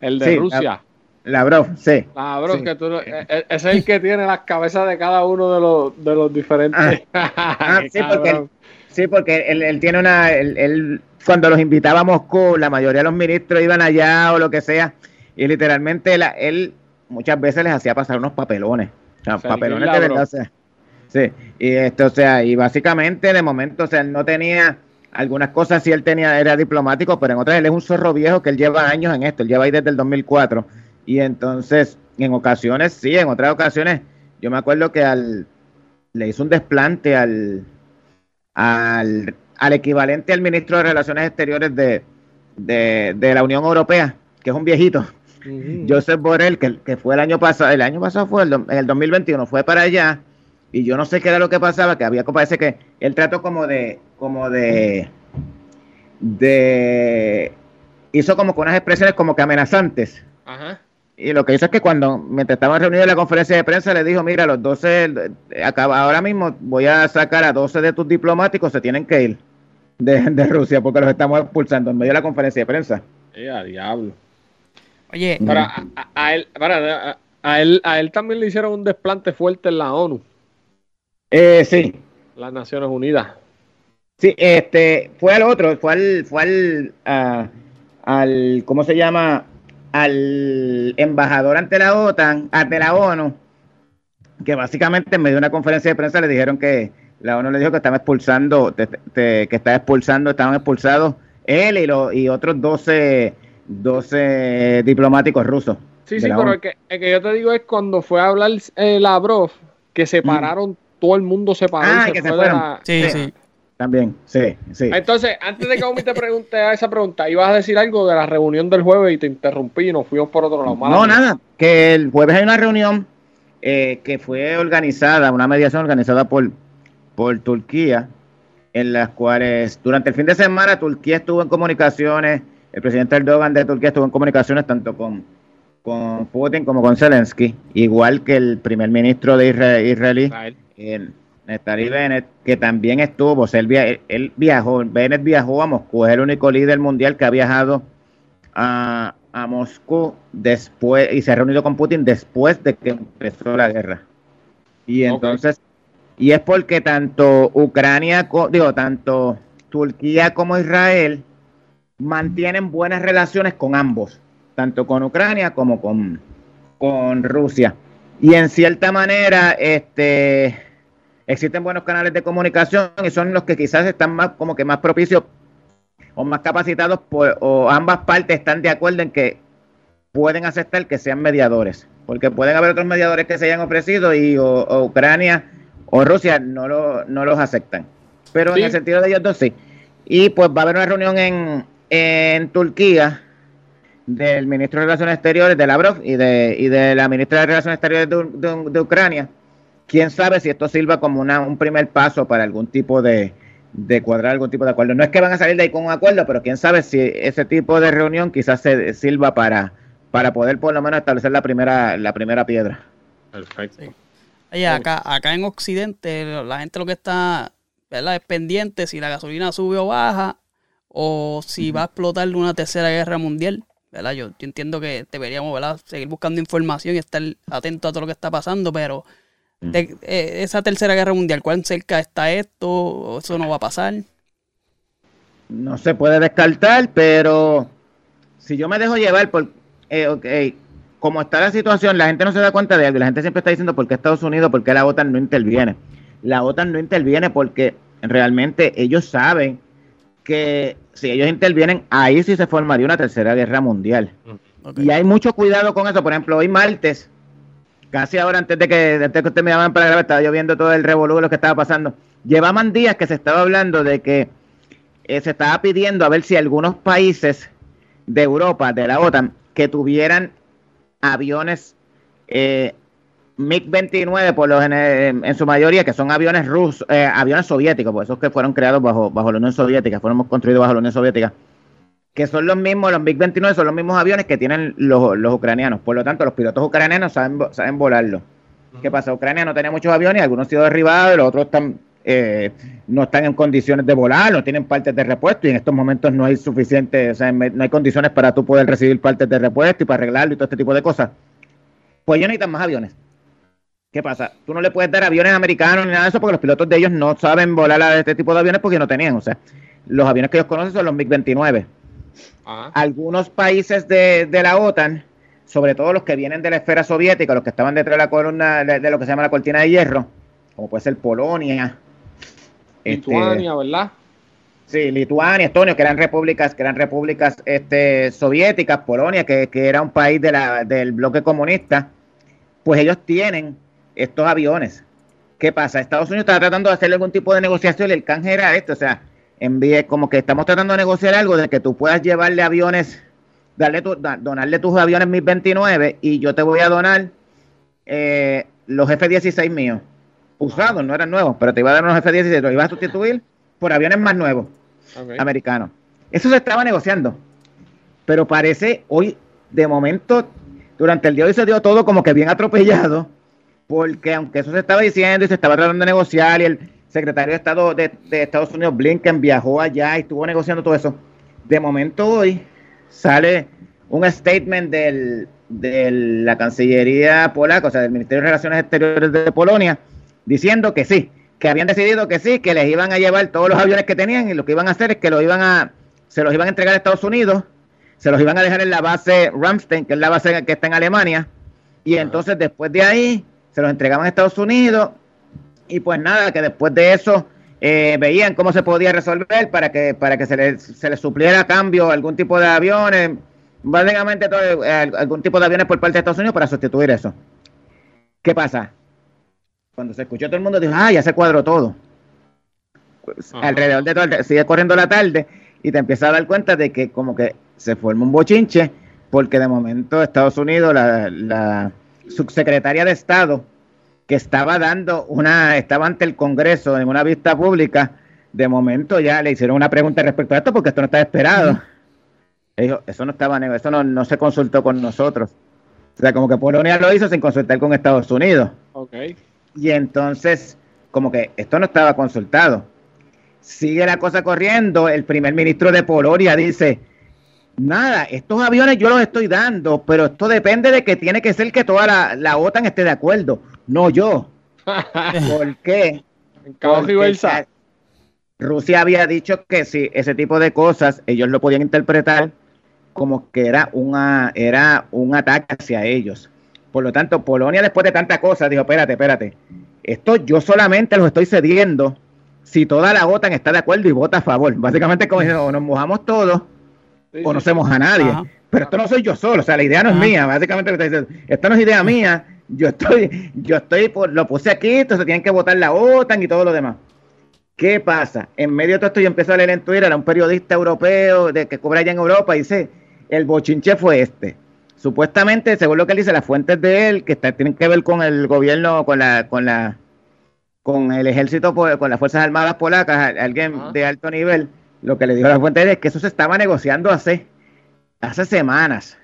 S3: El de
S4: Sí,
S3: Rusia.
S4: Lavrov, sí.
S3: Ah, bro,
S4: Sí.
S3: que tú e- e- ese es el que tiene las cabezas de cada uno de los, de los diferentes.
S4: Ah,
S3: Qué
S4: sí, porque él, sí, porque él, él tiene una. Él, él- cuando los invitaba a Moscú, la mayoría de los ministros iban allá o lo que sea, y literalmente la- él muchas veces les hacía pasar unos papelones. O sea,
S3: Sergei
S4: papelones de verdad. O sea, sí, y esto, o sea, y básicamente de momento, o sea, él no tenía. Algunas cosas sí él tenía, era diplomático, pero en otras él es un zorro viejo que él lleva años en esto, él lleva ahí desde el 2004. Y entonces, en ocasiones, sí, en otras ocasiones, yo me acuerdo que al, le hizo un desplante al, al, al equivalente al ministro de Relaciones Exteriores de, de, de la Unión Europea, que es un viejito,
S3: Ujú.
S4: Joseph Borrell, que, que fue el año pasado, el año pasado fue el, en el 2021, fue para allá, y yo no sé qué era lo que pasaba, que había, parece que él trató como de, como de, de, hizo como con unas expresiones como que amenazantes.
S3: Ajá.
S4: Y lo que hizo es que cuando, mientras estaban reunidos en la conferencia de prensa, le dijo, mira, los 12, eh, acaba, ahora mismo voy a sacar a 12 de tus diplomáticos, se tienen que ir de, de Rusia porque los estamos expulsando en medio de la conferencia de prensa.
S3: Eh, a diablo.
S2: Oye,
S3: Pero a, a- a él, para, a, a él, a él también le hicieron un desplante fuerte en la ONU,
S4: Eh, sí,
S3: las Naciones Unidas.
S4: sí, este, fue al otro, fue al, fue al, a- al, ¿cómo se llama? Al embajador ante la OTAN, ante la ONU, que básicamente en medio de una conferencia de prensa le dijeron que la ONU le dijo que estaba expulsando, te- te- que estaba expulsando, estaban expulsados él y, lo- y otros 12, 12 diplomáticos rusos.
S3: Sí, sí, pero el que, el que yo te digo es cuando fue a hablar eh, Lavrov, que se pararon, todo el mundo se paró. y
S4: Ah,
S3: se
S4: que se
S3: fue
S4: fueron.
S3: la-
S2: sí,
S4: sí.
S2: sí.
S4: También, sí, sí.
S3: Entonces, antes de que Omi te pregunte a esa pregunta, ibas a decir algo de la reunión del jueves y te interrumpí y nos fuimos por otro lado. Mala
S4: No,
S3: mía.
S4: nada, que el jueves hay una reunión eh, que fue organizada, una mediación organizada por, por Turquía, en las cuales durante el fin de semana Turquía estuvo en comunicaciones, el presidente Erdogan de Turquía estuvo en comunicaciones tanto con, con Putin como con Zelensky, igual que el primer ministro de Isra- israelí,
S3: Israel.
S4: el Netanyahu Bennett, que también estuvo, o sea, él, via- él- viajó, Bennett viajó a Moscú, es el único líder mundial que ha viajado a, a Moscú después y se ha reunido con Putin después de que empezó la guerra. Y entonces, y es porque tanto Ucrania, digo, tanto Turquía como Israel mantienen buenas relaciones con ambos, tanto con Ucrania como con, con Rusia. Y en cierta manera, este existen buenos canales de comunicación y son los que quizás están más como que más propicios o más capacitados por, o ambas partes están de acuerdo en que pueden aceptar que sean mediadores, porque pueden haber otros mediadores que se hayan ofrecido y o, o Ucrania o Rusia no, lo, no los aceptan. Pero
S3: Sí.
S4: en el sentido de ellos dos sí. Y pues va a haber una reunión en, en Turquía del ministro de Relaciones Exteriores, de Lavrov, y de, y de la ministra de Relaciones Exteriores de, de, Ucrania. Quién sabe si esto sirva como una, un primer paso para algún tipo de, de cuadrar algún tipo de acuerdo. No es que van a salir de ahí con un acuerdo, pero quién sabe si ese tipo de reunión quizás se sirva para, para poder por lo menos establecer la primera, la primera piedra.
S2: Perfecto. acá, acá en Occidente la gente lo que está ¿verdad? es pendiente si la gasolina sube o baja o si va a explotar una tercera guerra mundial. ¿verdad? Yo, entiendo que deberíamos ¿verdad? seguir buscando información y estar atentos a todo lo que está pasando, pero de, eh, esa tercera guerra mundial, ¿cuán cerca está esto? ¿Eso no va a pasar?
S4: No se puede descartar, pero si yo me dejo llevar por, eh, como está la situación, la gente no se da cuenta de algo. La gente siempre está diciendo por qué Estados Unidos, por qué la OTAN no interviene. La OTAN no interviene porque realmente ellos saben que si ellos intervienen, ahí sí se formaría una tercera guerra mundial. Y hay mucho cuidado con eso. Por ejemplo, hoy martes casi ahora antes de que, antes que usted me llamaban para grabar, estaba yo viendo todo el revolú de lo que estaba pasando. Llevaban días que se estaba hablando de que eh, se estaba pidiendo a ver si algunos países de Europa, de la OTAN, que tuvieran aviones eh, MiG-29 por los en, su mayoría que son aviones rusos, eh, aviones soviéticos, por esos que fueron creados bajo bajo la Unión Soviética, fueron construidos bajo la Unión Soviética que son los mismos, los MiG-29 son los mismos aviones que tienen los, ucranianos. Por lo tanto, los pilotos ucranianos saben, saben volarlo. ¿Qué pasa? Ucrania no tenía muchos aviones, algunos han sido derribados, los otros están eh, no están en condiciones de volar, no tienen partes de repuesto y en estos momentos no hay suficiente, o sea, no hay condiciones para tú poder recibir partes de repuesto y para arreglarlo y todo este tipo de cosas. Pues ellos necesitan más aviones. ¿Qué pasa? Tú no le puedes dar aviones americanos ni nada de eso porque los pilotos de ellos no saben volar a este tipo de aviones porque no tenían. O sea, los aviones que ellos conocen son los MiG-29. Algunos países de, la OTAN, sobre todo los que vienen de la esfera soviética, los que estaban detrás de la columna de, lo que se llama la cortina de hierro, como puede ser Polonia,
S3: este, Lituania, ¿verdad?
S4: Sí, Lituania, Estonia, que eran repúblicas, que eran repúblicas este, soviéticas, Polonia, que, era un país de la, del bloque comunista, pues ellos tienen estos aviones. ¿Qué pasa? Estados Unidos está tratando de hacer algún tipo de negociación y el canje era esto, o sea, envíe, como que estamos tratando de negociar algo de que tú puedas llevarle aviones, darle tu, donarle tus aviones 1029 y yo te voy a donar eh, los F-16 míos, usados, no eran nuevos, pero te iba a dar unos F-16, los ibas a sustituir por aviones más nuevos, americanos. Eso se estaba negociando, pero parece hoy, de momento, durante el día de hoy se dio todo como que bien atropellado, porque aunque eso se estaba diciendo y se estaba tratando de negociar y el secretario de Estado de, Estados Unidos, Blinken, viajó allá y estuvo negociando todo eso. De momento hoy sale un statement del, de la Cancillería polaca, o sea, del Ministerio de Relaciones Exteriores de Polonia, diciendo que sí, que habían decidido que sí, que les iban a llevar todos los aviones que tenían y lo que iban a hacer es que los iban a, se los iban a entregar a Estados Unidos, se los iban a dejar en la base Ramstein, que es la base que está en Alemania, y entonces después de ahí se los entregaban a Estados Unidos y pues nada, que después de eso eh, veían cómo se podía resolver para que para que se les se supliera a cambio algún tipo de aviones, básicamente todo, eh, algún tipo de aviones por parte de Estados Unidos para sustituir eso. ¿Qué pasa? Cuando se escuchó todo el mundo dijo, ah, ya se cuadró todo. Pues, alrededor de todo, sigue corriendo la tarde y te empiezas a dar cuenta de que como que se forma un bochinche porque de momento Estados Unidos, la, la subsecretaria de Estado, que estaba dando una, estaba ante el Congreso en una vista pública, de momento ya le hicieron una pregunta respecto a esto porque esto no está esperado. Dijo, eso no estaba, eso no, no se consultó con nosotros. O sea, como que Polonia lo hizo sin consultar con Estados Unidos.
S3: Okay.
S4: Y entonces, como que esto no estaba consultado. Sigue la cosa corriendo, el primer ministro de Polonia dice, nada, estos aviones yo los estoy dando, pero esto depende de que tiene que ser que toda la, la OTAN esté de acuerdo no yo. ¿Por qué? Porque Rusia había dicho que si ese tipo de cosas ellos lo podían interpretar como que era una era un ataque hacia ellos. Por lo tanto, Polonia después de tanta cosa dijo, espérate, espérate, esto yo solamente lo estoy cediendo si toda la OTAN está de acuerdo y vota a favor. Básicamente como o nos mojamos todos o no se moja nadie. Pero esto no soy yo solo, o sea, la idea no es mía, básicamente esto no es idea mía, yo estoy, yo estoy, por, lo puse aquí, entonces tienen que votar la OTAN y todo lo demás. ¿Qué pasa? En medio de todo esto yo empiezo a leer en Twitter a un periodista europeo de, que cobra allá en Europa y dice, el bochinche fue este. Supuestamente, según lo que él dice, las fuentes de él, que está, tienen que ver con el gobierno, con la, con la, con el ejército, con las Fuerzas Armadas polacas, alguien de alto nivel, lo que le dijo la fuente es que eso se estaba negociando hace, hace semanas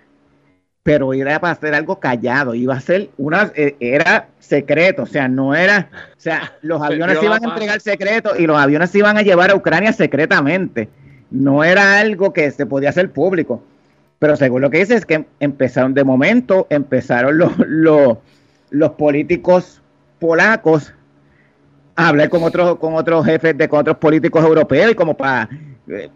S4: pero era para hacer algo callado, iba a ser una, eh, era secreto, o sea, no era, o sea, los aviones se iban a entregar secretos y los aviones se iban a llevar a Ucrania secretamente, no era algo que se podía hacer público, pero según lo que dice es que empezaron de momento, empezaron los, los, los políticos polacos a hablar con otros, con otros jefes de con otros políticos europeos y como para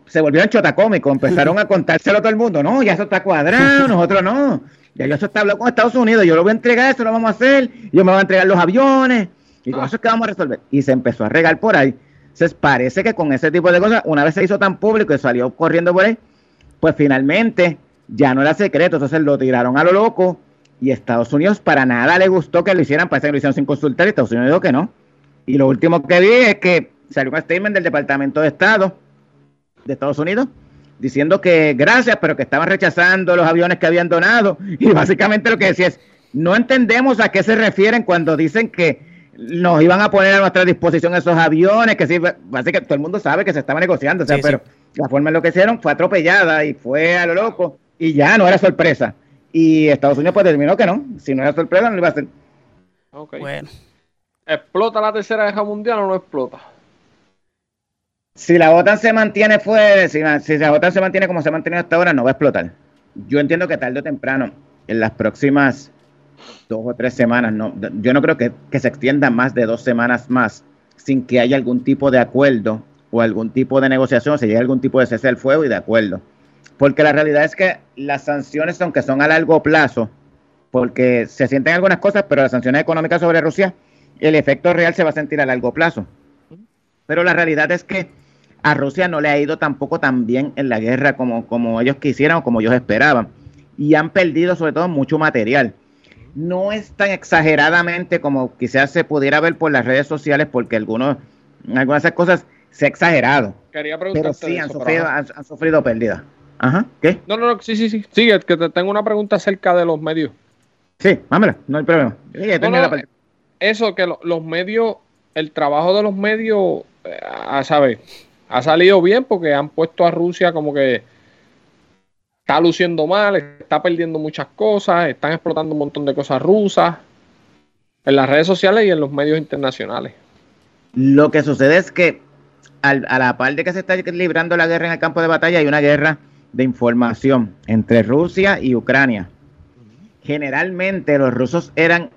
S4: se volvieron chotacómicos, empezaron a contárselo a todo el mundo, no, ya eso está cuadrado, nosotros no, ya eso está hablando con Estados Unidos, yo lo voy a entregar, eso lo vamos a hacer, yo me voy a entregar los aviones, y con ah. eso es que vamos a resolver. Y se empezó a regar por ahí. Entonces parece que con ese tipo de cosas, una vez se hizo tan público y salió corriendo por ahí, pues finalmente ya no era secreto, entonces lo tiraron a lo loco y Estados Unidos para nada le gustó que lo hicieran, parece que lo hicieron sin consultar y Estados Unidos dijo que no. Y lo último que vi es que salió un statement del Departamento de Estado de Estados Unidos diciendo que gracias, pero que estaban rechazando los aviones que habían donado. Y básicamente lo que decía es, no entendemos a qué se refieren cuando dicen que nos iban a poner a nuestra disposición esos aviones, que sí, básicamente todo el mundo sabe que se estaba negociando, o sea, pero la forma en lo que hicieron fue atropellada y fue a lo loco y ya no era sorpresa. Y Estados Unidos pues determinó que no, si no era sorpresa no lo iba a hacer.
S3: Bueno. ¿Explota la tercera guerra mundial o no explota?
S4: si la OTAN se mantiene fuera, si, la OTAN se mantiene como se ha mantenido hasta ahora, no va a explotar. Yo entiendo que tarde o temprano, en las próximas dos o tres semanas, yo no creo que, se extienda más de dos semanas más sin que haya algún tipo de acuerdo o algún tipo de negociación, o se llegue algún tipo de cese del fuego y de acuerdo. Porque la realidad es que las sanciones, aunque son a largo plazo, porque se sienten algunas cosas, pero las sanciones económicas sobre Rusia, el efecto real se va a sentir a largo plazo. Pero la realidad es que a Rusia no le ha ido tampoco tan bien en la guerra como, como ellos quisieran o como ellos esperaban. Y han perdido sobre todo mucho material. No es tan exageradamente como quizás se pudiera ver por las redes sociales, porque algunos, algunas de esas cosas se ha exagerado.
S3: Quería
S4: pero sí, han, sufrido, han, sufrido pérdidas. Ajá, ¿qué?
S3: No, no, no, sí, sí, sí. Sigue, que te tengo una pregunta acerca de los medios.
S4: Sí, mámela, no hay problema.
S3: Eso, que los medios, el trabajo de los medios, eh, a saber, ha salido bien porque han puesto a Rusia como que está luciendo mal, está perdiendo muchas cosas, están explotando un montón de cosas rusas en las redes sociales y en los medios internacionales.
S4: Lo que sucede es que a la par de que se está librando la guerra en el campo de batalla, hay una guerra de información entre Rusia y Ucrania. Generalmente los rusos eran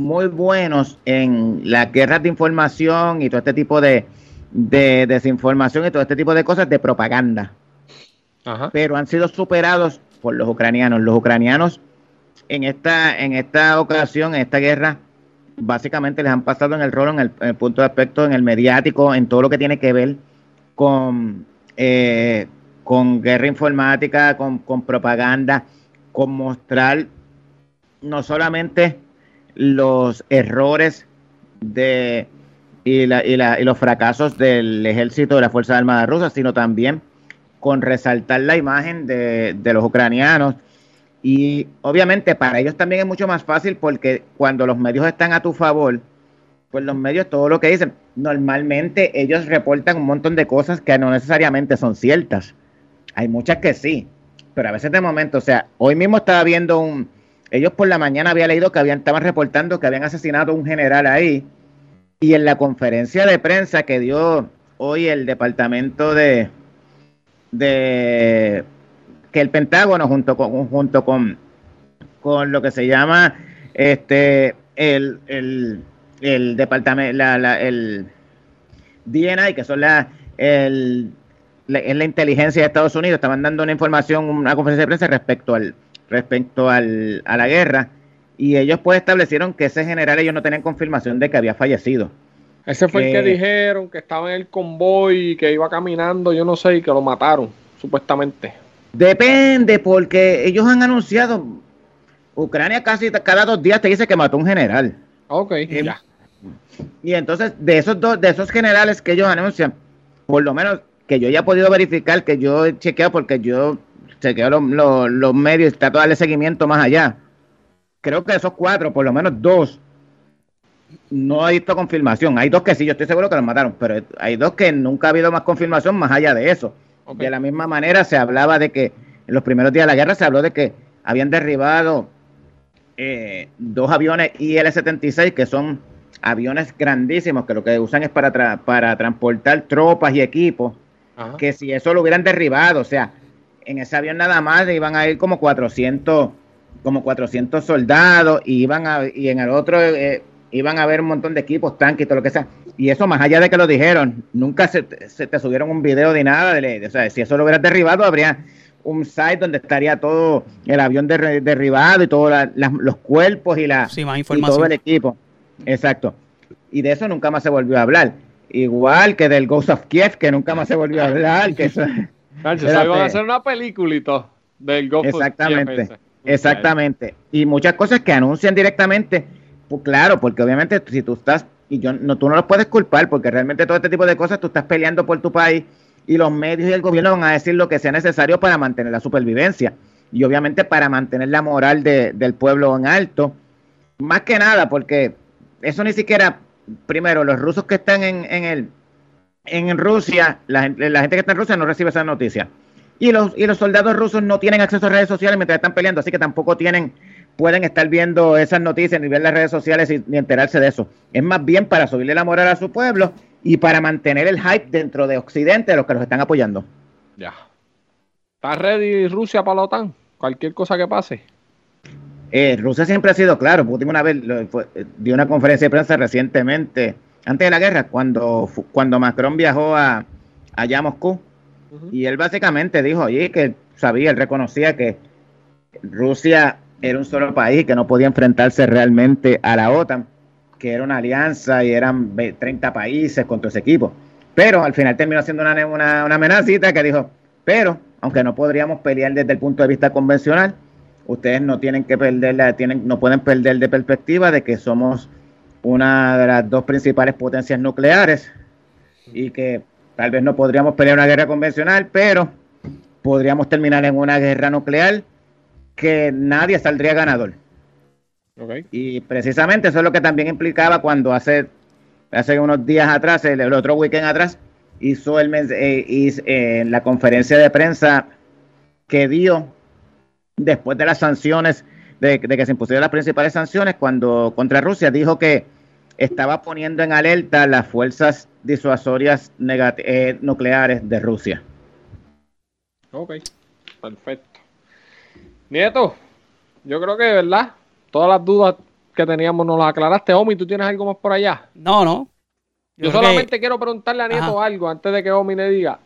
S4: muy buenos en las guerras de información y todo este tipo de, de desinformación y todo este tipo de cosas de propaganda. Pero han sido superados por los ucranianos. Los ucranianos en esta, en esta ocasión, en esta guerra, básicamente les han pasado en el rol, en el, punto de aspecto, en el mediático, en todo lo que tiene que ver con, eh, con guerra informática, con, con propaganda, con mostrar no solamente los errores de y, la, y, la, y los fracasos del ejército de la Fuerza Armada rusa, sino también con resaltar la imagen de, los ucranianos. Y obviamente para ellos también es mucho más fácil porque cuando los medios están a tu favor, pues los medios, todo lo que dicen, normalmente ellos reportan un montón de cosas que no necesariamente son ciertas. Hay muchas que sí, pero a veces de momento, o sea, hoy mismo estaba viendo un, ellos por la mañana había leído que habían, estaban reportando que habían asesinado a un general ahí. Y en la conferencia de prensa que dio hoy el departamento de, de que el Pentágono junto con junto con, con lo que se llama este el, el, el departamento la, la, el DNI que son la el la, la inteligencia de Estados Unidos. Estaban dando una información una conferencia de prensa respecto al respecto al, a la guerra y ellos pues establecieron que ese general ellos no tenían confirmación de que había fallecido.
S3: Ese fue el que dijeron que estaba en el convoy, que iba caminando, yo no sé, y que lo mataron, supuestamente.
S4: Depende, porque ellos han anunciado, Ucrania casi cada dos días te dice que mató un general.
S3: Ok, eh, ya.
S4: Y entonces, de esos dos, de esos generales que ellos anuncian, por lo menos que yo ya he podido verificar, que yo he chequeado porque yo chequeo los, los, los medios y trato de darle seguimiento más allá. Creo que esos cuatro, por lo menos dos, no he visto confirmación. Hay dos que sí, yo estoy seguro que los mataron, pero hay dos que nunca ha habido más confirmación más allá de eso.
S3: Ok.
S4: De la misma manera se hablaba de que en los primeros días de la guerra se habló de que habían derribado eh, dos aviones IL-76 que son aviones grandísimos que lo que usan es para, tra- para transportar tropas y equipos
S3: Ajá.
S4: que si eso lo hubieran derribado, o sea, en ese avión nada más iban a ir como 400, como 400 soldados y iban a, y en el otro eh, iban a haber un montón de equipos, tanques y todo lo que sea. Y eso más allá de que lo dijeron, nunca se, se te subieron un video de nada, de, o sea, si eso lo hubieras derribado, habría un site donde estaría todo el avión derri- derribado y todos los cuerpos y la
S2: Sí, más
S4: y todo
S2: información.
S4: el equipo. Exacto. Y de eso nunca más se volvió a hablar. Igual que del Ghost of Kiev, que nunca más se volvió a hablar. Que eso- Era
S3: eso iban a hacer una todo del of
S4: Exactamente. Exactamente. Y muchas cosas que anuncian directamente, pues claro, porque obviamente si tú estás, y yo no, tú no los puedes culpar, porque realmente todo este tipo de cosas tú estás peleando por tu país y los medios y el gobierno van a decir lo que sea necesario para mantener la supervivencia y obviamente para mantener la moral de- del pueblo en alto. Más que nada, porque eso ni siquiera, primero, los rusos que están en, en el en Rusia, la, gente- la gente que está en Rusia no recibe esa noticia. Y los, y los soldados rusos no tienen acceso a redes sociales mientras están peleando, así que tampoco tienen, pueden estar viendo esas noticias ni ver las redes sociales y, ni enterarse de eso. Es más bien para subirle la moral a su pueblo y para mantener el hype dentro de Occidente de los que los están apoyando.
S3: Ya. ¿Está ready Rusia para la OTAN? Cualquier cosa que pase.
S4: Eh, Rusia siempre ha sido claro. Putin una vez lo- fue- eh, dio una conferencia de prensa recientemente, antes de la guerra, cuando, cuando Macron viajó a, allá a Moscú. Y él básicamente dijo allí que sabía, él reconocía que Rusia era un solo país que no podía enfrentarse realmente a la OTAN, que era una alianza y eran ve- 30 países contra ese equipo. Pero al final terminó siendo una, una, una amenacita que dijo, pero aunque no podríamos pelear desde el punto de vista convencional, ustedes no tienen que perder la, tienen, no pueden perder de perspectiva de que somos una de las dos principales potencias nucleares y que tal vez no podríamos pelear una guerra convencional, pero podríamos terminar en una guerra nuclear que nadie saldría ganador. Y precisamente eso es lo que también implicaba cuando hace, hace unos días atrás, el, el otro weekend atrás, hizo el eh, eh, la conferencia de prensa que dio después de las sanciones, de, de que se impusieron las principales sanciones cuando contra Rusia, dijo que estaba poniendo en alerta las fuerzas disuasorias eh, nucleares de Rusia.
S3: Ok. Perfecto. Nieto, yo creo que, ¿verdad? Todas las dudas que teníamos nos las aclaraste. Omi, ¿tú tienes algo más por allá?
S2: No, no.
S3: Yo, solamente
S2: que-
S3: quiero preguntarle a Nieto
S2: Ajá.
S3: algo antes de que Omi le diga.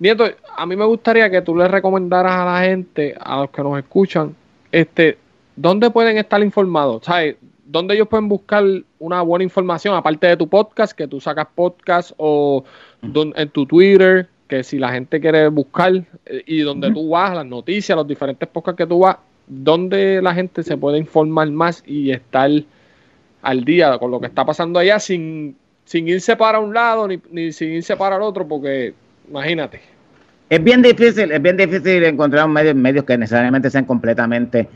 S3: Nieto, a mí me gustaría que tú le recomendaras a la gente, a los que nos escuchan, este, ¿dónde pueden estar informados? ¿Sabes? ¿Dónde ellos pueden buscar una buena información, aparte de tu podcast, que tú sacas podcast, o don- en tu Twitter, que si la gente quiere buscar, eh, y donde tú vas, las noticias, los diferentes podcasts que tú vas, ¿dónde la gente se puede informar más y estar al día con lo que está pasando allá sin, sin irse para un lado ni, ni sin irse para el otro, porque imagínate.
S4: Es bien difícil, es bien difícil encontrar un medio, medios que necesariamente sean completamente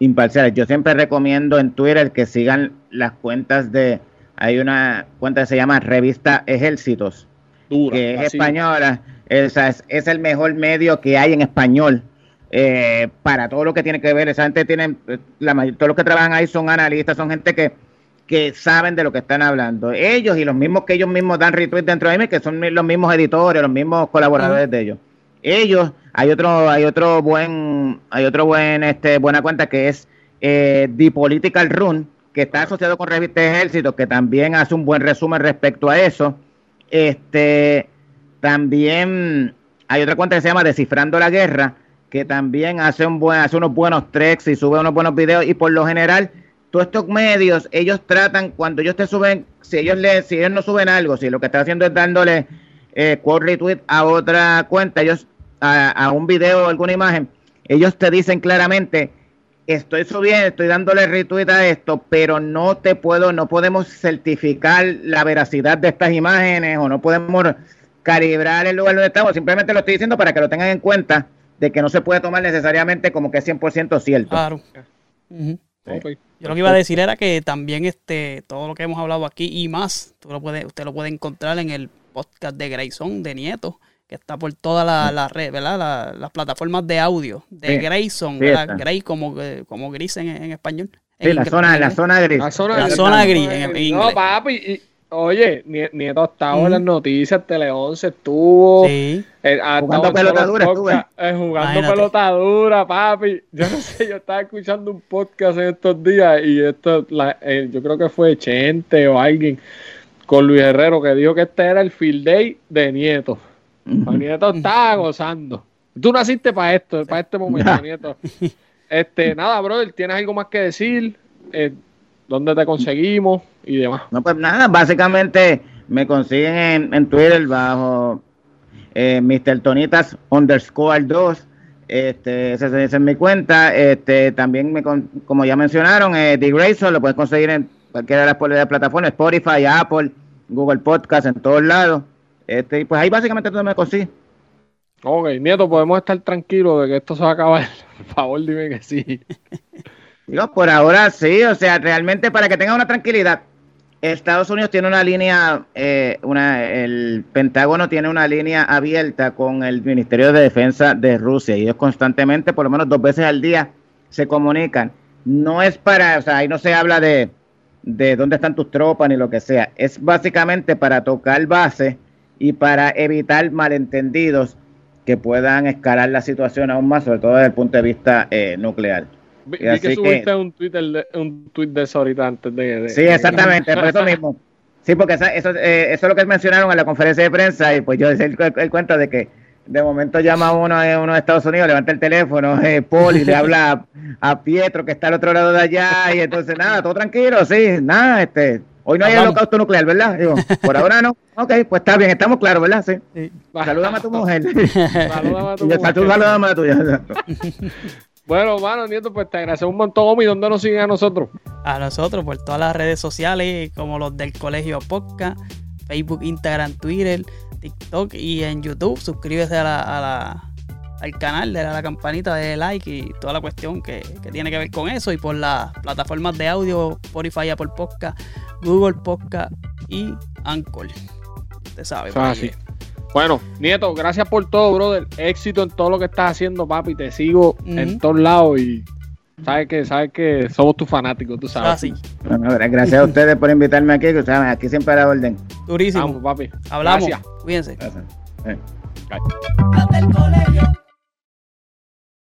S4: imparciales. Yo siempre recomiendo en Twitter que sigan las cuentas de, hay una cuenta que se llama Revista Ejércitos,
S3: Dura.
S4: que es
S3: así.
S4: española, esa es, es el mejor medio que hay en español eh, para todo lo que tiene que ver. Esa gente tiene, la todos los que trabajan ahí son analistas, son gente que, que saben de lo que están hablando. Ellos y los mismos que ellos mismos dan retweet dentro de mí, que son los mismos editores, los mismos colaboradores de ellos. Ellos, hay otro, hay otro buen, hay otro buen, este, buena cuenta que es eh, The Political Run, que está asociado con Revista Ejército, que también hace un buen resumen respecto a eso. Este, también hay otra cuenta que se llama Descifrando la Guerra, que también hace, un buen, hace unos buenos treks y sube unos buenos videos. Y por lo general, todos estos medios, ellos tratan, cuando ellos te suben, si ellos, le, si ellos no suben algo, si lo que están haciendo es dándole eh, quote retweet a otra cuenta, ellos a, a un video o alguna imagen, ellos te dicen claramente, estoy subiendo, estoy dándole retweet a esto, pero no te puedo, no podemos certificar la veracidad de estas imágenes o no podemos calibrar el lugar donde estamos, simplemente lo estoy diciendo para que lo tengan en cuenta de que no se puede tomar necesariamente como que es 100% cierto.
S2: Claro. Yo lo que iba a decir era que también este todo lo que hemos hablado aquí y más, tú lo puede, usted lo puede encontrar en el podcast de Grayson de Nieto, que está por todas las la red, ¿verdad? La- las plataformas de audio de
S4: Sí,
S2: Grayson,
S4: sí.
S2: Gray como, eh, como gris en, en español.
S4: Sí,
S2: En
S4: la zona,
S2: en
S4: la zona gris.
S3: La zona,
S2: La
S3: gris.
S2: zona gris,
S3: No,
S2: en- en
S3: No, papi. y- oye, Nie- Nieto ha estado
S2: Ujú.
S3: en las noticias, Tele 11 estuvo.
S2: Sí.
S3: eh,
S4: Jugando
S3: estado en
S4: pelota
S3: todos los
S4: dura estuve.
S3: podcasts, eh, jugando
S2: Imagínate.
S3: pelota dura, papi. Yo no sé, yo estaba escuchando un podcast en estos días y esto, la- eh, yo creo que fue Chente o alguien con Luis Herrero que dijo que este era el field day de Nieto.
S4: Ujú.
S3: Nieto estaba gozando. Tú naciste para esto, para este momento, Nieto. Este, nada, brother, ¿tienes algo más que decir? Eh, ¿Dónde te conseguimos? Y demás.
S4: No, pues nada, básicamente me consiguen en, en Twitter bajo eh, Mr. Tonitas underscore 2. Este, esa, es mi cuenta. Este, también, me como ya mencionaron, eh, The Grayson lo puedes conseguir en cualquiera de las plataformas, Spotify, Apple, Google Podcast, en todos lados. Este, y pues ahí básicamente tú me consigues.
S3: Ok, Nieto, podemos estar tranquilos de que esto se va a acabar. Por favor, dime que sí.
S4: Digo, por ahora sí, o sea, realmente para que tengan una tranquilidad, Estados Unidos tiene una línea, eh, una, el Pentágono tiene una línea abierta con el Ministerio de Defensa de Rusia y ellos constantemente, por lo menos dos veces al día, se comunican. No es para, o sea, ahí no se habla de, de dónde están tus tropas ni lo que sea, es básicamente para tocar base y para evitar malentendidos que puedan escalar la situación aún más, sobre todo desde el punto de vista eh, nuclear.
S3: Vi,
S4: Y así
S3: que
S4: que-
S3: subiste un, Twitter de, un tweet de eso ahorita antes de... de-
S4: Sí, exactamente, por eso mismo. Sí, porque esa- eso, eh, eso es lo que mencionaron en la conferencia de prensa y pues yo el, cu- el cuento de que de momento llama uno, eh, uno de Estados Unidos, levanta el teléfono, eh, Paul, y le habla a, a Pietro que está al otro lado de allá y entonces nada, todo tranquilo, sí, nada, este, hoy no hay
S2: Vamos.
S4: holocausto nuclear, ¿verdad? Digo, por ahora no, ok, pues está bien, estamos claros, ¿verdad? Sí.
S2: Sí.
S4: Salúdame a tu mujer.
S3: Salúdame a tu mujer.
S4: tú salúdame a la tuya.
S3: Bueno, mano, Nieto, pues te agradezco un montón, Omi. ¿Dónde nos siguen a nosotros?
S2: A nosotros por todas las redes sociales, como los del Colegio Podcast, Facebook, Instagram, Twitter, TikTok y en YouTube. Suscríbese a la, a la- al canal, dale a la campanita de like y toda la cuestión que, que tiene que ver con eso. Y por las plataformas de audio, Spotify, Apple Podcast, Google Podcast y Anchor. Usted sabe. Ahí.
S3: Bueno, Nieto, gracias por todo, brother. Éxito en todo lo que estás haciendo, papi. Te sigo en todos lados y sabes que, sabes que somos tus fanáticos, tú sabes.
S2: así.
S4: Bueno, gracias a ustedes por invitarme aquí, que saben, aquí siempre a la orden.
S2: Durísimo.
S3: Vamos, papi.
S2: Hablamos.
S3: Gracias.
S2: Cuídense.
S4: Gracias. Eh.